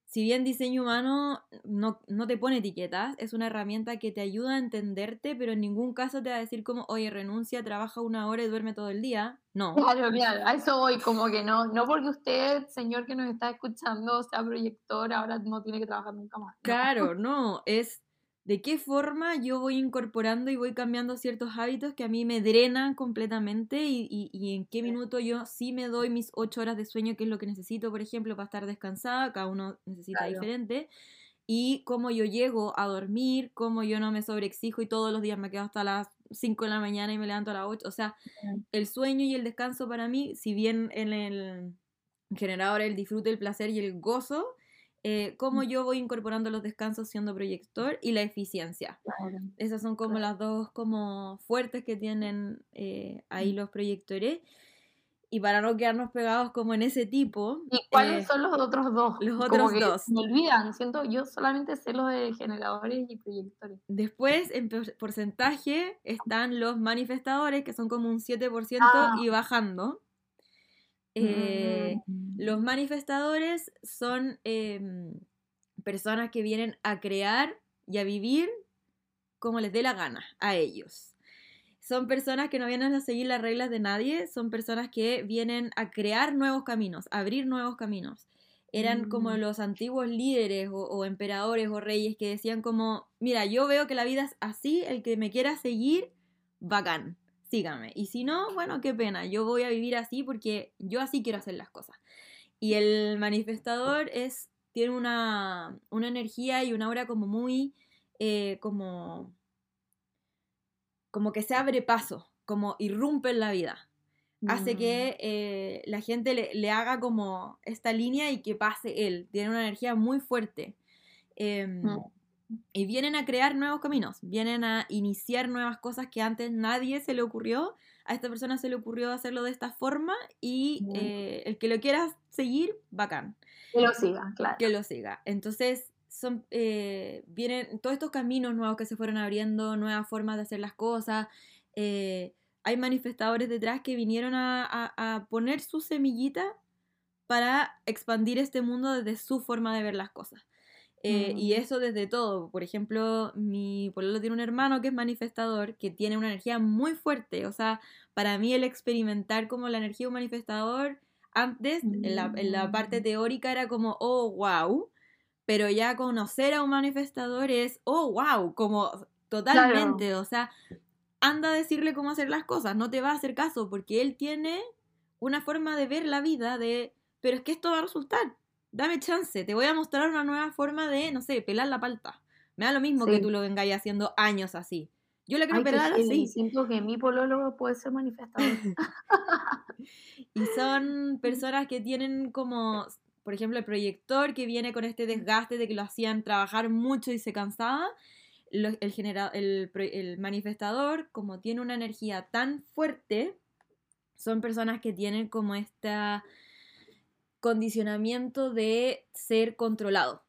si bien diseño humano no, te pone etiquetas, es una herramienta que te ayuda a entenderte, pero en ningún caso te va a decir como, oye, renuncia, trabaja una hora y duerme todo el día. No. Claro, claro, a eso voy, como que no, no porque usted, señor que nos está escuchando, sea proyector, ahora no tiene que trabajar nunca más. Claro, no, es de qué forma yo voy incorporando y voy cambiando ciertos hábitos que a mí me drenan completamente y, en qué minuto yo sí me doy mis ocho horas de sueño, que es lo que necesito, por ejemplo, para estar descansada, cada uno necesita diferente, y cómo yo llego a dormir, cómo yo no me sobreexijo y todos los días me quedo hasta las 5 de la mañana y me levanto a las 8, o sea, el sueño y el descanso para mí, si bien en el generador el disfrute, el placer y el gozo, eh, cómo yo voy incorporando los descansos siendo proyector y la eficiencia. Esas son como las dos como fuertes que tienen eh, ahí los proyectores. Y para no quedarnos pegados como en ese tipo. ¿Y cuáles eh, son los otros dos? Los otros dos. Me olvidan, siento, yo solamente sé los de generadores y proyectores. Después, en porcentaje, están los manifestadores, que son como un 7% ah. y bajando. Eh, los manifestadores son em, personas que vienen a crear y a vivir como les dé la gana a ellos. Son personas que no vienen a seguir las reglas de nadie, son personas que vienen a crear nuevos caminos, a abrir nuevos caminos. Eran como mm. los antiguos líderes o, emperadores o reyes que decían como, mira, yo veo que la vida es así, el que me quiera seguir, bacán síganme. Y si no, bueno, qué pena, yo voy a vivir así porque yo así quiero hacer las cosas. Y el manifestador es, tiene una, energía y una aura como muy, eh, como, como que se abre paso, como irrumpe en la vida. Hace que mm. eh, la gente le, haga como esta línea y que pase él. Tiene una energía muy fuerte. Mm. Y vienen a crear nuevos caminos, vienen a iniciar nuevas cosas que antes nadie se le ocurrió. A esta persona se le ocurrió hacerlo de esta forma y eh, el que lo quiera seguir, bacán. Que lo siga, claro. Que lo siga. Entonces, son, eh, vienen todos estos caminos nuevos que se fueron abriendo, nuevas formas de hacer las cosas. Eh, hay manifestadores detrás que vinieron a, a, a poner su semillita para expandir este mundo desde su forma de ver las cosas. Eh, Y Mm. eso desde todo. Por ejemplo, mi pololo tiene un hermano que es manifestador, que tiene una energía muy fuerte. O sea, para mí el experimentar como la energía de un manifestador, antes, en la, en la parte Mm. teórica era como, oh, wow. Pero ya conocer a un manifestador es, oh, wow, como totalmente. O sea, anda a decirle cómo hacer las cosas, no te va a hacer caso, porque él tiene una forma de ver la vida de, pero es que esto va a resultar, dame chance, te voy a mostrar una nueva forma de, no sé, pelar la palta. Me da lo mismo que tú lo vengáis haciendo años así. Yo la quiero Ay, pelar heavy, así. Siento que mi pololo puede ser manifestador. Y son personas que tienen como, por ejemplo, el proyector que viene con este desgaste de que lo hacían trabajar mucho y se cansaba. El, genera- el, el manifestador, como tiene una energía tan fuerte, son personas que tienen como este condicionamiento de ser controlado,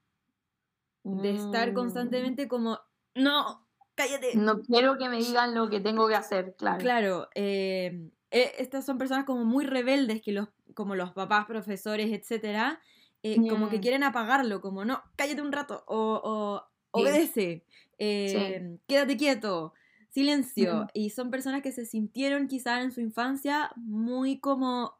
de estar Mm. constantemente como, no, cállate, No quiero que me digan lo que tengo que hacer, claro. Claro, eh, eh, estas son personas como muy rebeldes, que los, como los papás, profesores, etcétera, eh, como que Mm. quieren apagarlo, como no, cállate un rato, o, o Sí. obedece, eh, quédate quieto, silencio. Y son personas que se sintieron quizás en su infancia muy como,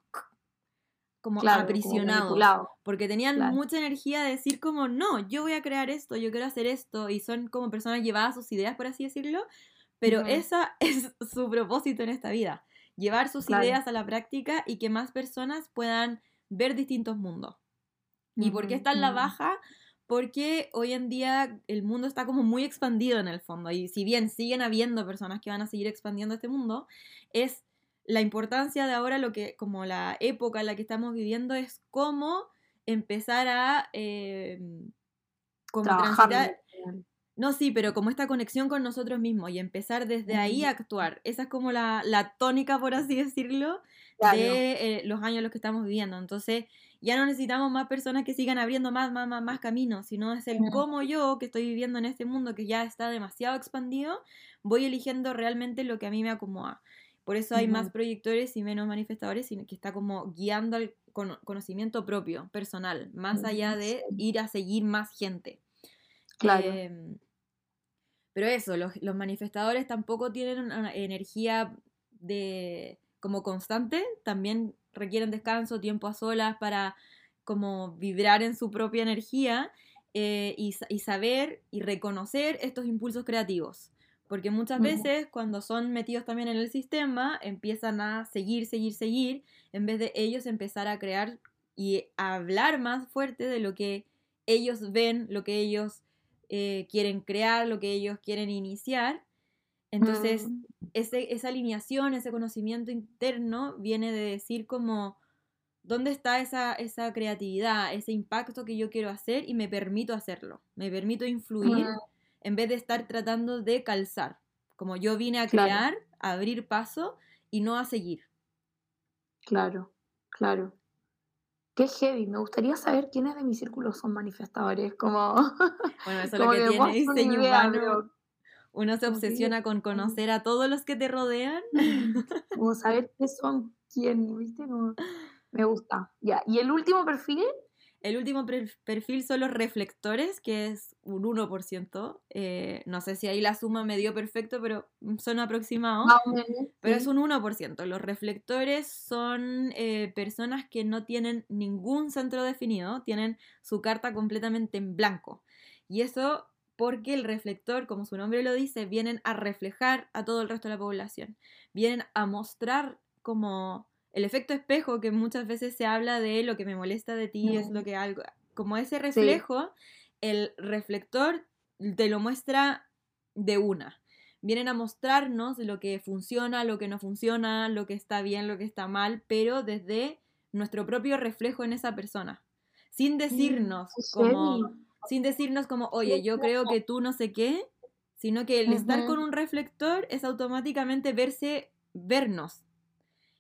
como Claro, como aprisionados, manipulado. porque tenían Claro. mucha energía de decir como, no, yo voy a crear esto, yo quiero hacer esto, y son como personas llevadas a sus ideas, por así decirlo, pero Ujú. esa es su propósito en esta vida, llevar sus Claro. ideas a la práctica y que más personas puedan ver distintos mundos. ¿Y por qué está en la baja? Porque hoy en día el mundo está como muy expandido en el fondo y si bien siguen habiendo personas que van a seguir expandiendo este mundo, es la importancia de ahora lo que, como la época en la que estamos viviendo, es cómo empezar a eh, como transitar, no, sí, pero como esta conexión con nosotros mismos y empezar desde ahí a actuar. Esa es como la, la tónica, por así decirlo, Claro. de eh, los años en los que estamos viviendo. Entonces, ya no necesitamos más personas que sigan abriendo más, más, más, más caminos, sino es el cómo yo, que estoy viviendo en este mundo que ya está demasiado expandido, voy eligiendo realmente lo que a mí me acomoda. Por eso hay más proyectores y menos manifestadores, sino que está como guiando al cono- conocimiento propio, personal, más allá de ir a seguir más gente. Claro. Em, pero eso, los, los manifestadores tampoco tienen una energía de como constante, también requieren descanso, tiempo a solas para como vibrar en su propia energía eh, y saber y reconocer estos impulsos creativos. Porque muchas veces cuando son metidos también en el sistema, empiezan a seguir, seguir, seguir, en vez de ellos empezar a crear y a hablar más fuerte de lo que ellos ven, lo que ellos eh, quieren crear, lo que ellos quieren iniciar. Entonces, Mm. ese- esa alineación, ese conocimiento interno viene de decir como, ¿dónde está esa, esa creatividad, ese impacto que yo quiero hacer y me permito hacerlo? Me permito influir. En vez de estar tratando de calzar. Como yo vine a Claro. crear, a abrir paso y no a seguir. Claro, claro. Qué heavy. Me gustaría saber quiénes de mi círculo son manifestadores. Como, Bueno, eso es lo que me tiene puedo hacer una diseño idea, humano. pero Uno se obsesiona con conocer a todos los que te rodean. como saber qué son quién, ¿viste? Como, me gusta. Ya. Y el último perfil, El último per- perfil son los reflectores, que es un 1%. Eh, no sé si ahí la suma me dio perfecto, pero son aproximados. Pero sí. es un 1%. Los reflectores son eh, personas que no tienen ningún centro definido, tienen su carta completamente en blanco. Y eso porque el reflector, como su nombre lo dice, vienen a reflejar a todo el resto de la población. Vienen a mostrar como el efecto espejo que muchas veces se habla de lo que me molesta de ti es lo que algo... Como ese reflejo, el reflector te lo muestra de una. Vienen a mostrarnos lo que funciona, lo que no funciona, lo que está bien, lo que está mal, pero desde nuestro propio reflejo en esa persona. Sin decirnos qué como, sin decirnos como, oye, yo creo que tú no sé qué, sino que el estar con un reflector es automáticamente verse, vernos.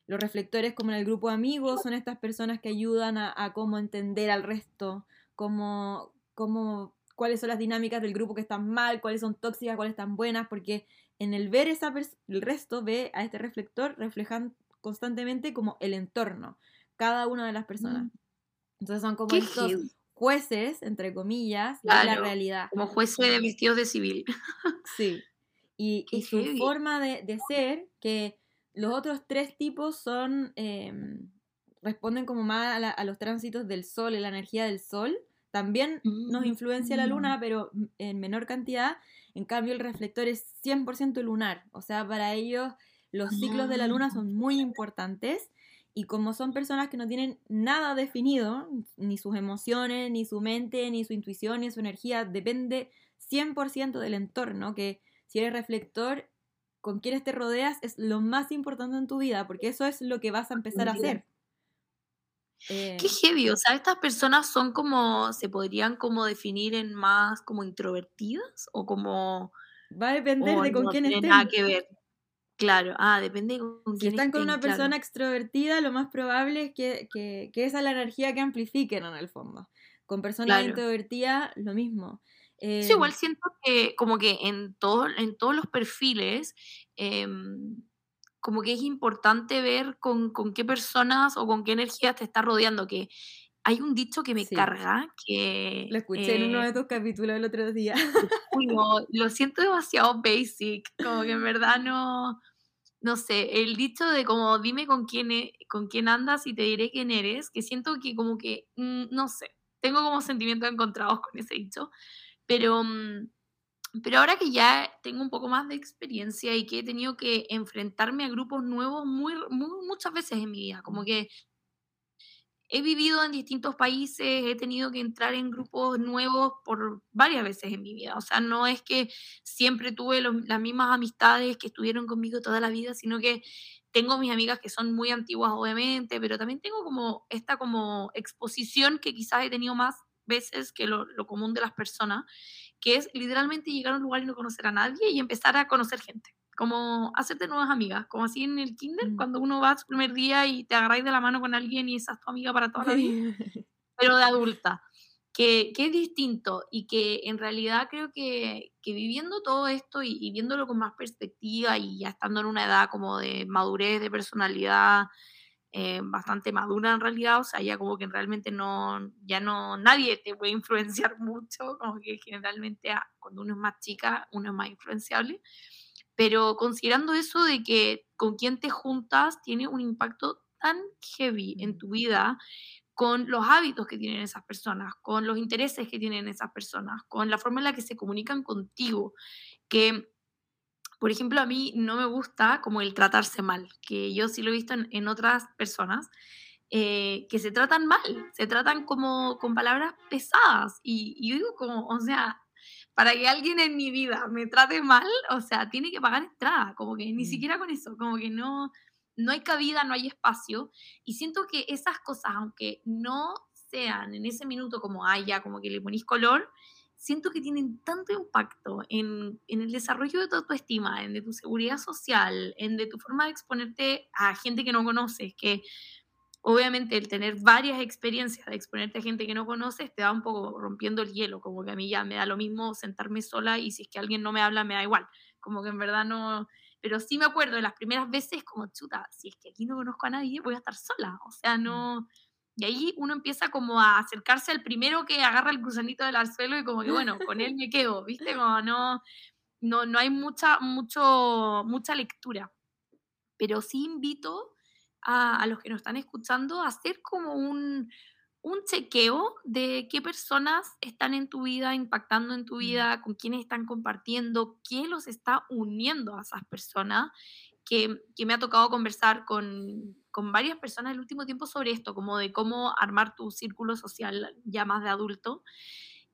Los reflectores, como en el grupo de amigos, son estas personas que ayudan a, a cómo entender al resto, cómo, cómo, cuáles son las dinámicas del grupo que están mal, cuáles son tóxicas, cuáles están buenas, porque en el ver esa el resto ve a este reflector reflejan constantemente como el entorno, cada una de las personas. Mm. Entonces son como estos jueces, entre comillas, de la realidad. Como jueces de vestidos de civil. Sí. Y, su forma de, ser, que los otros tres tipos son, em, responden como más a, los tránsitos del sol, y la energía del sol. También nos influencia la luna, mm. pero en menor cantidad. En cambio, el reflector es 100% lunar. O sea, para ellos los ciclos de la luna son muy importantes. Y como son personas que no tienen nada definido, ni sus emociones, ni su mente, ni su intuición, ni su energía, depende 100% del entorno, que si eres reflector, con quienes te rodeas es lo más importante en tu vida, porque eso es lo que vas a empezar a hacer. Qué eh, heavy, o sea, estas personas son como, se podrían como definir en más como introvertidas o como... Va a depender de con quién estén. Nada que ver. Claro, ah, depende con Si están con una persona extrovertida, lo más probable es que, que, que, esa es la energía que amplifiquen en el fondo. Con personas introvertidas, lo mismo. Sí, igual em, siento que como que en, todo, en todos los perfiles, em, como que es importante ver con, con, qué personas o con qué energías te está rodeando, que hay un dicho que me carga, que... Lo escuché en uno de eh tus capítulos el otro día. lo siento demasiado basic, como que en verdad no... No sé, el dicho de como dime con quién, e, con quién andas y te diré quién eres, que siento que como que, mm, no sé, tengo como sentimientos encontrados con ese dicho, pero, mm, pero ahora que ya tengo un poco más de experiencia y que he tenido que enfrentarme a grupos nuevos muy, muchas veces en mi vida, como que he vivido en distintos países, he tenido que entrar en grupos nuevos por varias veces en mi vida. O sea, no es que siempre tuve las mismas amistades que estuvieron conmigo toda la vida, sino que tengo mis amigas que son muy antiguas, obviamente, pero también tengo como esta como exposición que quizás he tenido más veces que lo, común de las personas, que es literalmente llegar a un lugar y no conocer a nadie y empezar a conocer gente, como hacerte nuevas amigas, como así en el kinder, mm. cuando uno va su primer día y te agarráis de la mano con alguien y esa es tu amiga para toda la vida, pero de adulta. Que, que, es distinto y que en realidad creo que, que viviendo todo esto y, y, viéndolo con más perspectiva y ya estando en una edad como de madurez, de personalidad, eh, bastante madura en realidad, o sea, ya como que realmente no, ya no, nadie te puede influenciar mucho, como que generalmente ah, cuando uno es más chica, uno es más influenciable, pero considerando eso de que con quien te juntas tiene un impacto tan heavy en tu vida, con los hábitos que tienen esas personas, con los intereses que tienen esas personas, con la forma en la que se comunican contigo, que por ejemplo, a mí no me gusta como el tratarse mal, que yo sí lo he visto en, otras personas, eh, que se tratan mal, se tratan como con palabras pesadas. Y, yo digo como, o sea, para que alguien en mi vida me trate mal, o sea, tiene que pagar entrada, como que ni mm. siquiera con eso, como que no, no hay cabida, no hay espacio. Y siento que esas cosas, aunque no sean en ese minuto como, haya, como que le ponís color, siento que tienen tanto impacto en, el desarrollo de tu autoestima, en de tu seguridad social, en de tu forma de exponerte a gente que no conoces, que obviamente el tener varias experiencias de exponerte a gente que no conoces te va un poco rompiendo el hielo, como que a mí ya me da lo mismo sentarme sola y si es que alguien no me habla me da igual, como que en verdad no, pero sí me acuerdo de las primeras veces como chuta, si es que aquí no conozco a nadie voy a estar sola, o sea, no y ahí uno empieza como a acercarse al primero que agarra el gusanito del suelo y como que, bueno, con él me quedo, ¿viste? Como no, no, no hay mucha, mucho, mucha lectura. Pero sí invito a, los que nos están escuchando a hacer como un, un chequeo de qué personas están en tu vida, impactando en tu mm. vida, con quiénes están compartiendo, qué los está uniendo a esas personas, que, que me ha tocado conversar con, con varias personas el último tiempo sobre esto, como de cómo armar tu círculo social ya más de adulto.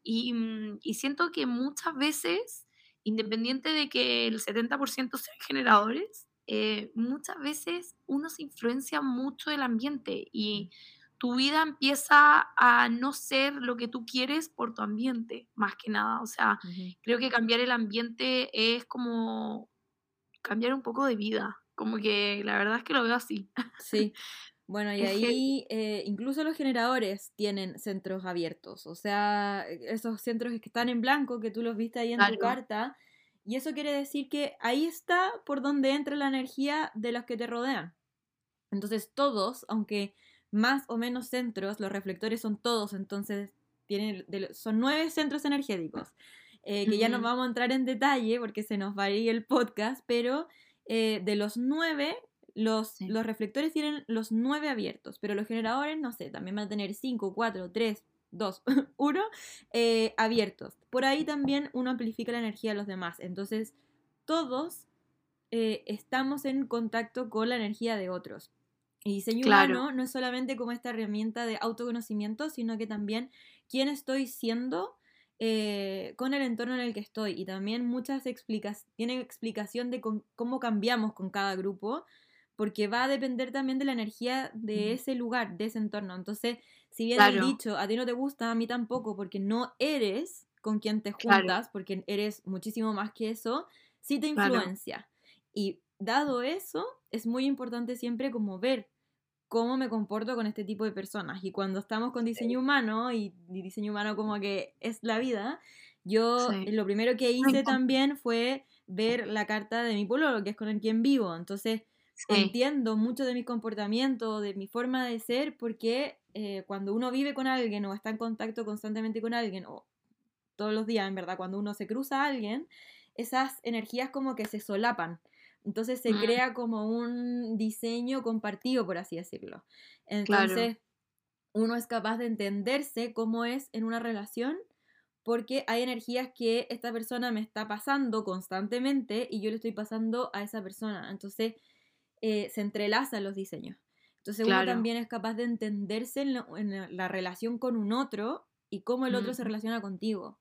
Y, mm, y siento que muchas veces, independiente de que el 70% sean generadores, eh, muchas veces uno se influencia mucho del ambiente y tu vida empieza a no ser lo que tú quieres por tu ambiente, más que nada. O sea, creo que cambiar el ambiente es como cambiar un poco de vida. Como que la verdad es que lo veo así. Sí. Bueno, y ahí eh, incluso los generadores tienen centros abiertos. O sea, esos centros que están en blanco, que tú los viste ahí en tu carta, Y eso quiere decir que ahí está por donde entra la energía de los que te rodean. Entonces todos, aunque más o menos centros, los reflectores son todos, entonces tienen, son nueve centros energéticos, eh, que ya no vamos a entrar en detalle porque se nos va a ir el podcast, pero eh, de los nueve, los, los reflectores tienen los nueve abiertos, pero los generadores, no sé, también van a tener cinco, cuatro, tres, dos, uno, eh, abiertos. Por ahí también uno amplifica la energía de los demás. Entonces, todos estamos en contacto con la energía de otros. Y diseño humano no es solamente como esta herramienta de autoconocimiento, sino que también quién estoy siendo eh, con el entorno en el que estoy. Y también muchas explicas tienen explicación de cómo cambiamos con cada grupo, porque va a depender también de la energía de ese lugar, de ese entorno. Entonces, si bien el dicho, a ti no te gusta, a mí tampoco, porque no eres con quien te juntas, porque eres muchísimo más que eso, sí te influencia. Y dado eso, es muy importante siempre como ver cómo me comporto con este tipo de personas. Y cuando estamos con diseño humano, y, diseño humano como que es la vida, yo lo primero que hice también fue ver la carta de mi pololo, que es con el quien vivo. Entonces, entiendo mucho de mi comportamiento, de mi forma de ser, porque eh, cuando uno vive con alguien o está en contacto constantemente con alguien, o todos los días, en verdad, cuando uno se cruza a alguien, esas energías como que se solapan. Entonces se mm. crea como un diseño compartido, por así decirlo. Entonces uno es capaz de entenderse cómo es en una relación porque hay energías que esta persona me está pasando constantemente y yo le estoy pasando a esa persona. Entonces eh, se entrelazan los diseños. Entonces uno también es capaz de entenderse en, la relación con un otro y cómo el otro se relaciona contigo.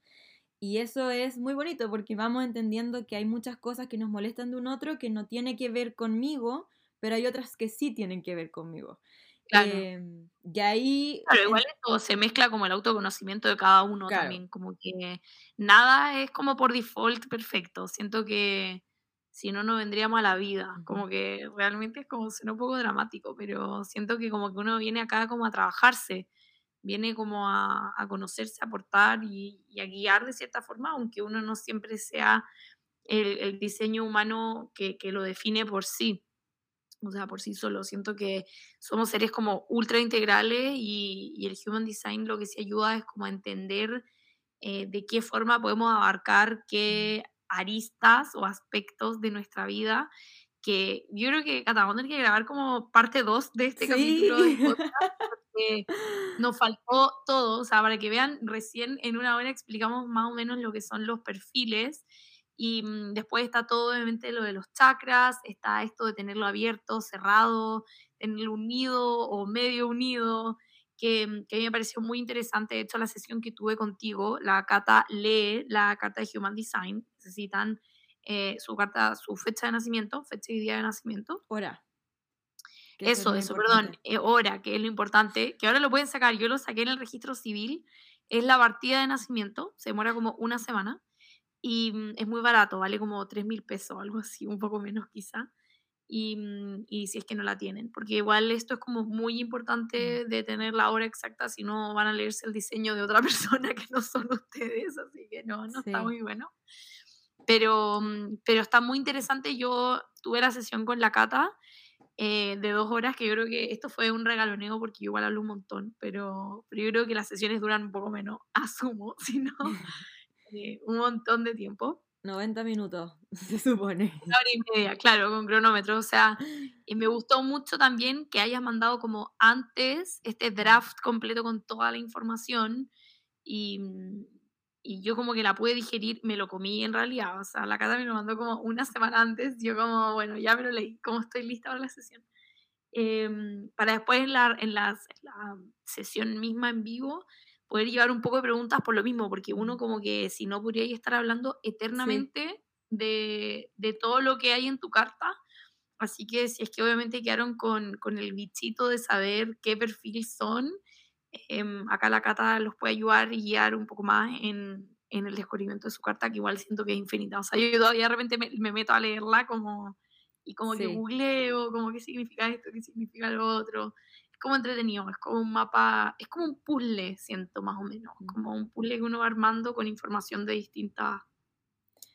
Y eso es muy bonito porque vamos entendiendo que hay muchas cosas que nos molestan de un otro que no tiene que ver conmigo, pero hay otras que sí tienen que ver conmigo. Claro. Em, y ahí... Claro, igual esto se mezcla como el autoconocimiento de cada uno también, como que nada es como por default perfecto. Siento que si no, no vendríamos a la vida. Como que realmente es como, suena un poco dramático, pero siento que como que uno viene acá como a trabajarse viene como a, conocerse, a aportar y, a guiar de cierta forma, aunque uno no siempre sea el, diseño humano que, lo define por sí, o sea, por sí solo. Siento que somos seres como ultra integrales y, el Human Design lo que sí ayuda es como a entender eh, de qué forma podemos abarcar qué aristas o aspectos de nuestra vida que yo creo que Cata, vamos a tener que grabar como parte 2 de este capítulo de podcast nos faltó todo, o sea, para que vean, recién en una hora explicamos más o menos lo que son los perfiles y mm, después está todo obviamente lo de los chakras, está esto de tenerlo abierto, cerrado, tenerlo unido o medio unido, que, mm, que, a mí me pareció muy interesante. De hecho, la sesión que tuve contigo, la Cata lee la carta de Human Design, necesitan eh, su carta, su fecha de nacimiento, fecha y día de nacimiento. Hora. Eso, eso, perdón, eh, hora, que es lo importante, que ahora lo pueden sacar, yo lo saqué en el registro civil, es la partida de nacimiento, se demora como una semana y mm, es muy barato, vale como 3 mil pesos, algo así, un poco menos quizá. Y, mm, y, si es que no la tienen, porque igual esto es como muy importante de tener la hora exacta, si no van a leerse el diseño de otra persona que no son ustedes, así que no, no está muy bueno. Pero, mm, pero está muy interesante, yo tuve la sesión con la Cata eh, de dos horas, que yo creo que esto fue un regaloneo porque yo igual hablo un montón, pero, pero yo creo que las sesiones duran un poco menos, asumo, si no, eh, un montón de tiempo. 90 minutos, se supone. Una hora y media, claro, con cronómetro. O sea, y me gustó mucho también que hayas mandado como antes este draft completo con toda la información y, mm, y yo como que la pude digerir, me lo comí en realidad, o sea, la casa me lo mandó como una semana antes, yo como, bueno, ya me lo leí, como estoy lista para la sesión. Em, para después en la, en, la sesión misma en vivo poder llevar un poco de preguntas por lo mismo, porque uno como que si no podría estar hablando eternamente de, de, todo lo que hay en tu carta, así que si es que obviamente quedaron con, con el bichito de saber qué perfil son, Em, acá la Cata los puede ayudar y guiar un poco más en, en, el descubrimiento de su carta, que igual siento que es infinita. O sea, yo todavía de repente me, me meto a leerla como, y como que googleo, como qué significa esto, qué significa lo otro. Es como entretenido, es como un mapa, es como un puzzle, siento más o menos, mm. como un puzzle que uno va armando con información de distintas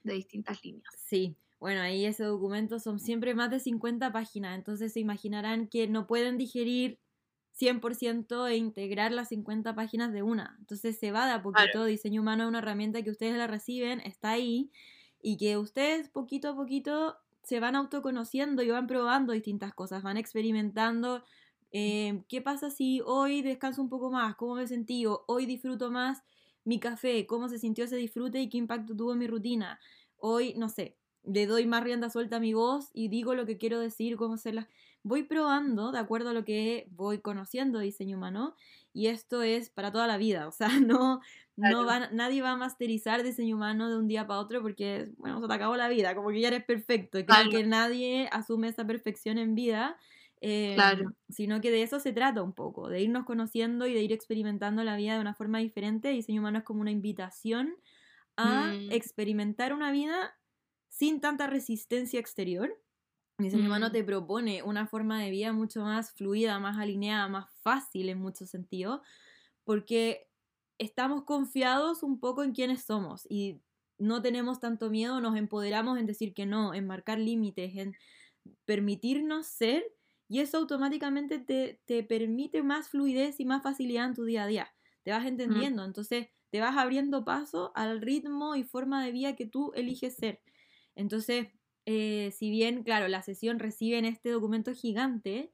de distintas líneas. Sí, bueno, ahí ese documento son siempre más de 50 páginas, entonces se imaginarán que no pueden digerir 100% e integrar las 50 páginas de una. Entonces se va de a poquito. Diseño humano es una herramienta que ustedes la reciben, está ahí, y que ustedes poquito a poquito se van autoconociendo y van probando distintas cosas, van experimentando. Eh, ¿Qué pasa si hoy descanso un poco más? ¿Cómo me sentí? Hoy disfruto más mi café, cómo se sintió ese disfrute y qué impacto tuvo en mi rutina. Hoy, no sé, le doy más rienda suelta a mi voz y digo lo que quiero decir, cómo hacerlas. Voy probando de acuerdo a lo que voy conociendo de diseño humano y esto es para toda la vida, o sea, no, no va, nadie va a masterizar diseño humano de un día para otro porque, bueno, se te acabó la vida, como que ya eres perfecto. Y creo que nadie asume esa perfección en vida. claro. Em, sino que de eso se trata un poco, de irnos conociendo y de ir experimentando la vida de una forma diferente. Diseño humano es como una invitación a mm. experimentar una vida sin tanta resistencia exterior. Diseño humano mm. te propone una forma de vida mucho más fluida, más alineada, más fácil en muchos sentidos, porque estamos confiados un poco en quiénes somos y no tenemos tanto miedo, nos empoderamos en decir que no, en marcar límites, en permitirnos ser y eso automáticamente te, te, permite más fluidez y más facilidad en tu día a día. Te vas entendiendo, entonces te vas abriendo paso al ritmo y forma de vida que tú eliges ser. Entonces, eh, si bien, claro, la sesión recibe en este documento gigante,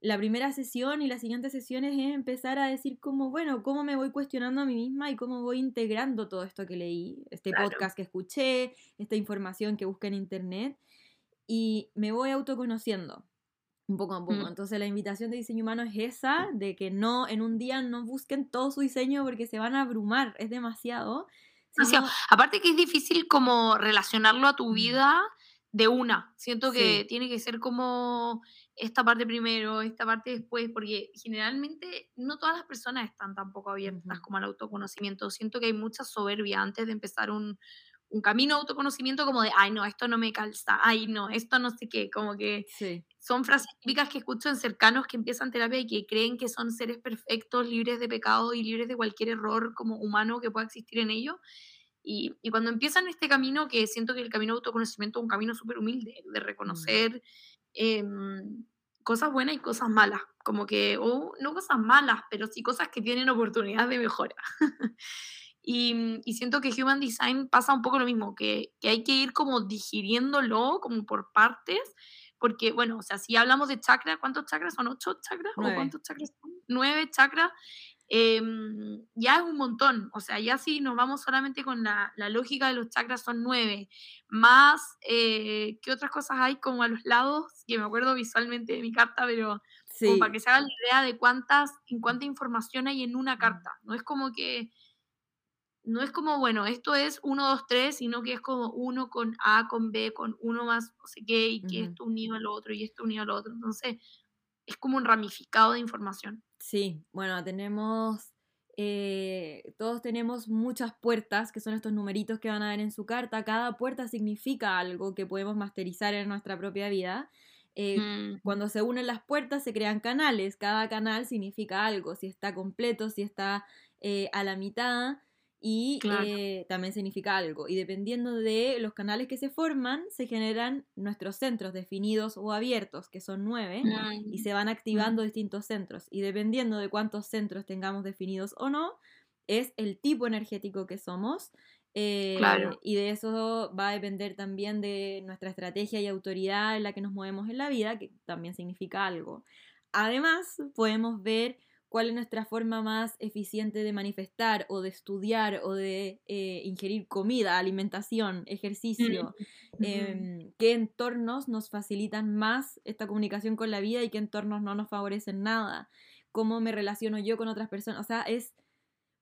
la primera sesión y las siguientes sesiones es empezar a decir como, bueno, cómo me voy cuestionando a mí misma y cómo voy integrando todo esto que leí, este podcast que escuché, esta información que busqué en internet y me voy autoconociendo un poco a poco. Mm. Entonces la invitación de diseño humano es esa, de que no en un día no busquen todo su diseño porque se van a abrumar, es demasiado. Aparte que es difícil como relacionarlo a tu vida de una. Siento que tiene que ser como esta parte primero, esta parte después, porque generalmente no todas las personas están tampoco abiertas como al autoconocimiento. Siento que hay mucha soberbia antes de empezar un, camino de autoconocimiento como de, ay, no, esto no me calza, ay, no, esto no sé qué, como que son frases típicas que escucho en cercanos que empiezan terapia y que creen que son seres perfectos, libres de pecado y libres de cualquier error como humano que pueda existir en ellos. Y, cuando empiezan este camino, que siento que el camino de autoconocimiento es un camino súper humilde, de mm. reconocer em, cosas buenas y cosas malas, como que, o no cosas malas, pero sí cosas que tienen oportunidad de mejora. y, siento que Human Design pasa un poco lo mismo, que, hay que ir como digiriéndolo, como por partes, porque, bueno, o sea, si hablamos de chakra, ¿cuántos chakras son? ¿Ocho chakras? ¿O cuántos chakras son? Nueve chakras. Em, ya es un montón. O sea, ya si nos vamos solamente con la, lógica de los chakras son nueve, más eh, qué otras cosas hay como a los lados, que me acuerdo visualmente de mi carta, pero para que se hagan la idea de cuántas, en cuánta información hay en una carta. No es como que, no es como, bueno, esto es uno, dos, tres, sino que es como uno con A, con B, con uno más no sé qué, y que esto unido al otro, y esto unido al otro. Entonces, es como un ramificado de información. Sí, bueno, tenemos, eh, todos tenemos muchas puertas, que son estos numeritos que van a ver en su carta. Cada puerta significa algo que podemos masterizar en nuestra propia vida. Eh, mm. Cuando se unen las puertas se crean canales. Cada canal significa algo, si está completo, si está eh, a la mitad y eh, también significa algo. Y dependiendo de los canales que se forman, se generan nuestros centros definidos o abiertos, que son nueve, y se van activando distintos centros. Y dependiendo de cuántos centros tengamos definidos o no, es el tipo energético que somos. Eh, y de eso va a depender también de nuestra estrategia y autoridad en la que nos movemos en la vida, que también significa algo. Además, podemos ver cuál es nuestra forma más eficiente de manifestar o de estudiar o de eh, ingerir comida, alimentación, ejercicio, em, qué entornos nos facilitan más esta comunicación con la vida y qué entornos no nos favorecen nada, cómo me relaciono yo con otras personas, o sea, es...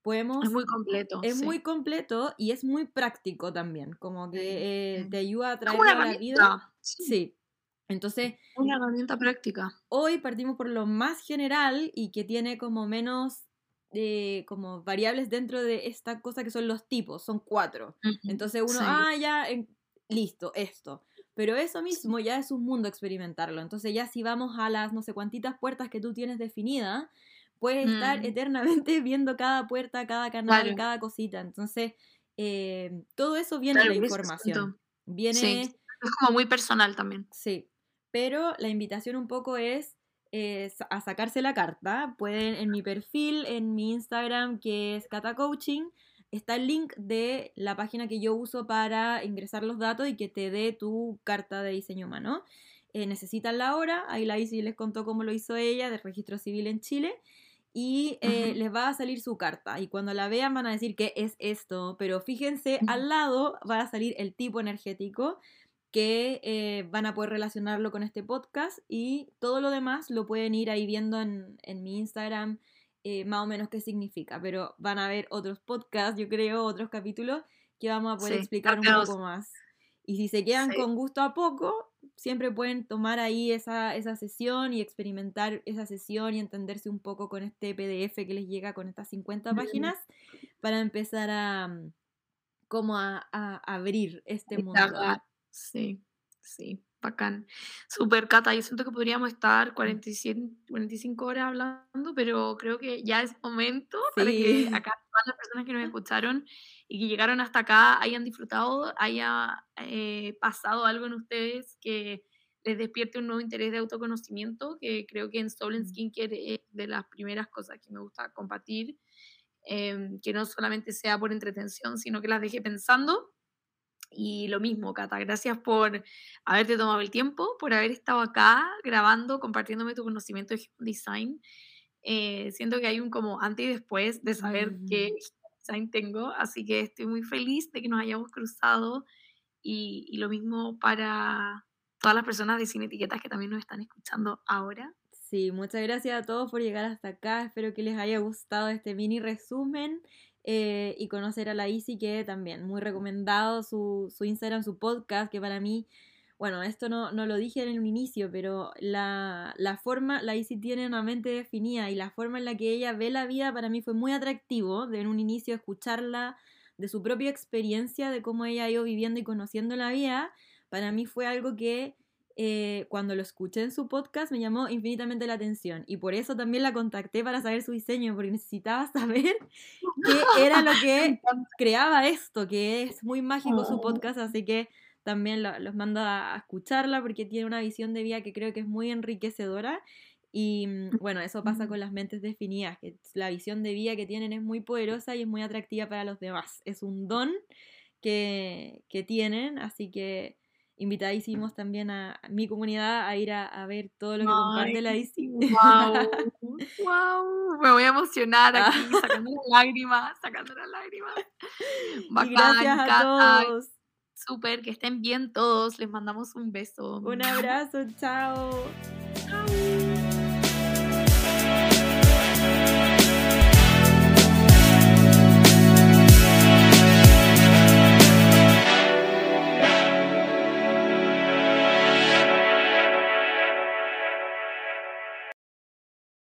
Podemos, es muy completo. Es muy completo y es muy práctico también, como que eh, te ayuda a traer a la vida. sí entonces... Una herramienta práctica. Hoy partimos por lo más general y que tiene como menos eh, como variables dentro de esta cosa que son los tipos, son cuatro. Entonces uno, ah, ya, listo, esto. Pero eso mismo ya es un mundo experimentarlo. Entonces ya si vamos a las no sé cuántitas puertas que tú tienes definidas, puedes estar mm. eternamente viendo cada puerta, cada canal, cada cosita. Entonces eh, todo eso viene en la información. Viene... Es como muy personal también. Sí, pero la invitación un poco es a sacarse la carta. Pueden en mi perfil, en mi Instagram, que es Cata Coaching, está el link de la página que yo uso para ingresar los datos y que te dé tu carta de diseño humano. Eh, necesitan la hora, ahí la hice y les contó cómo lo hizo ella de registro civil en Chile y eh, les va a salir su carta y cuando la vean van a decir que es esto, pero fíjense al lado va a salir el tipo energético que eh, van a poder relacionarlo con este podcast y todo lo demás lo pueden ir ahí viendo en, en mi Instagram eh, más o menos qué significa, pero van a ver otros podcasts, yo creo, otros capítulos que vamos a poder explicar un poco más. Y si se quedan con gusto a poco, siempre pueden tomar ahí esa, esa, sesión y experimentar esa sesión y entenderse un poco con este PDF que les llega con estas 50 páginas para empezar a mm, como a, a abrir este mundo. Sí, sí bacán. Super, Cata, yo siento que podríamos estar 47, 45 horas hablando, pero creo que ya es momento para que acá todas las personas que nos escucharon y que llegaron hasta acá hayan disfrutado, haya eh, pasado algo en ustedes que les despierte un nuevo interés de autoconocimiento, que creo que en Stolen Skincare es de las primeras cosas que me gusta compartir, em, que no solamente sea por entretención, sino que las deje pensando y lo mismo, Cata, gracias por haberte tomado el tiempo, por haber estado acá grabando, compartiéndome tu conocimiento de Human Design. Eh, siento que hay un como antes y después de saber qué design tengo, así que estoy muy feliz de que nos hayamos cruzado y, y, lo mismo para todas las personas de Sin Etiquetas que también nos están escuchando ahora. Sí, muchas gracias a todos por llegar hasta acá, espero que les haya gustado este mini resumen eh, y conocer a la Isi, que también muy recomendado su, su Instagram, su podcast, que para mí, bueno, esto no, no lo dije en el inicio, pero la, la, forma, la Isi tiene una mente definida y la forma en la que ella ve la vida para mí fue muy atractivo de en un inicio escucharla de su propia experiencia, de cómo ella ha ido viviendo y conociendo la vida, para mí fue algo que eh, cuando lo escuché en su podcast me llamó infinitamente la atención y por eso también la contacté para saber su diseño, porque necesitaba saber qué era lo que creaba esto, que es muy mágico su oh. podcast, así que también los mando a escucharla porque tiene una visión de vida que creo que es muy enriquecedora. Y mm, bueno, eso pasa con las mentes definidas, que la visión de vida que tienen es muy poderosa y es muy atractiva para los demás, es un don que, que tienen, así que invitadísimos también a mi comunidad a ir a, ver todo lo que comparte la ICI. ¡Wow! ¡Wow! Me voy a emocionar aquí, sacando las lágrimas, sacando las lágrimas. Bacán, gracias a todos. Súper, que estén bien todos. Les mandamos un beso. Un abrazo, chao. Chao.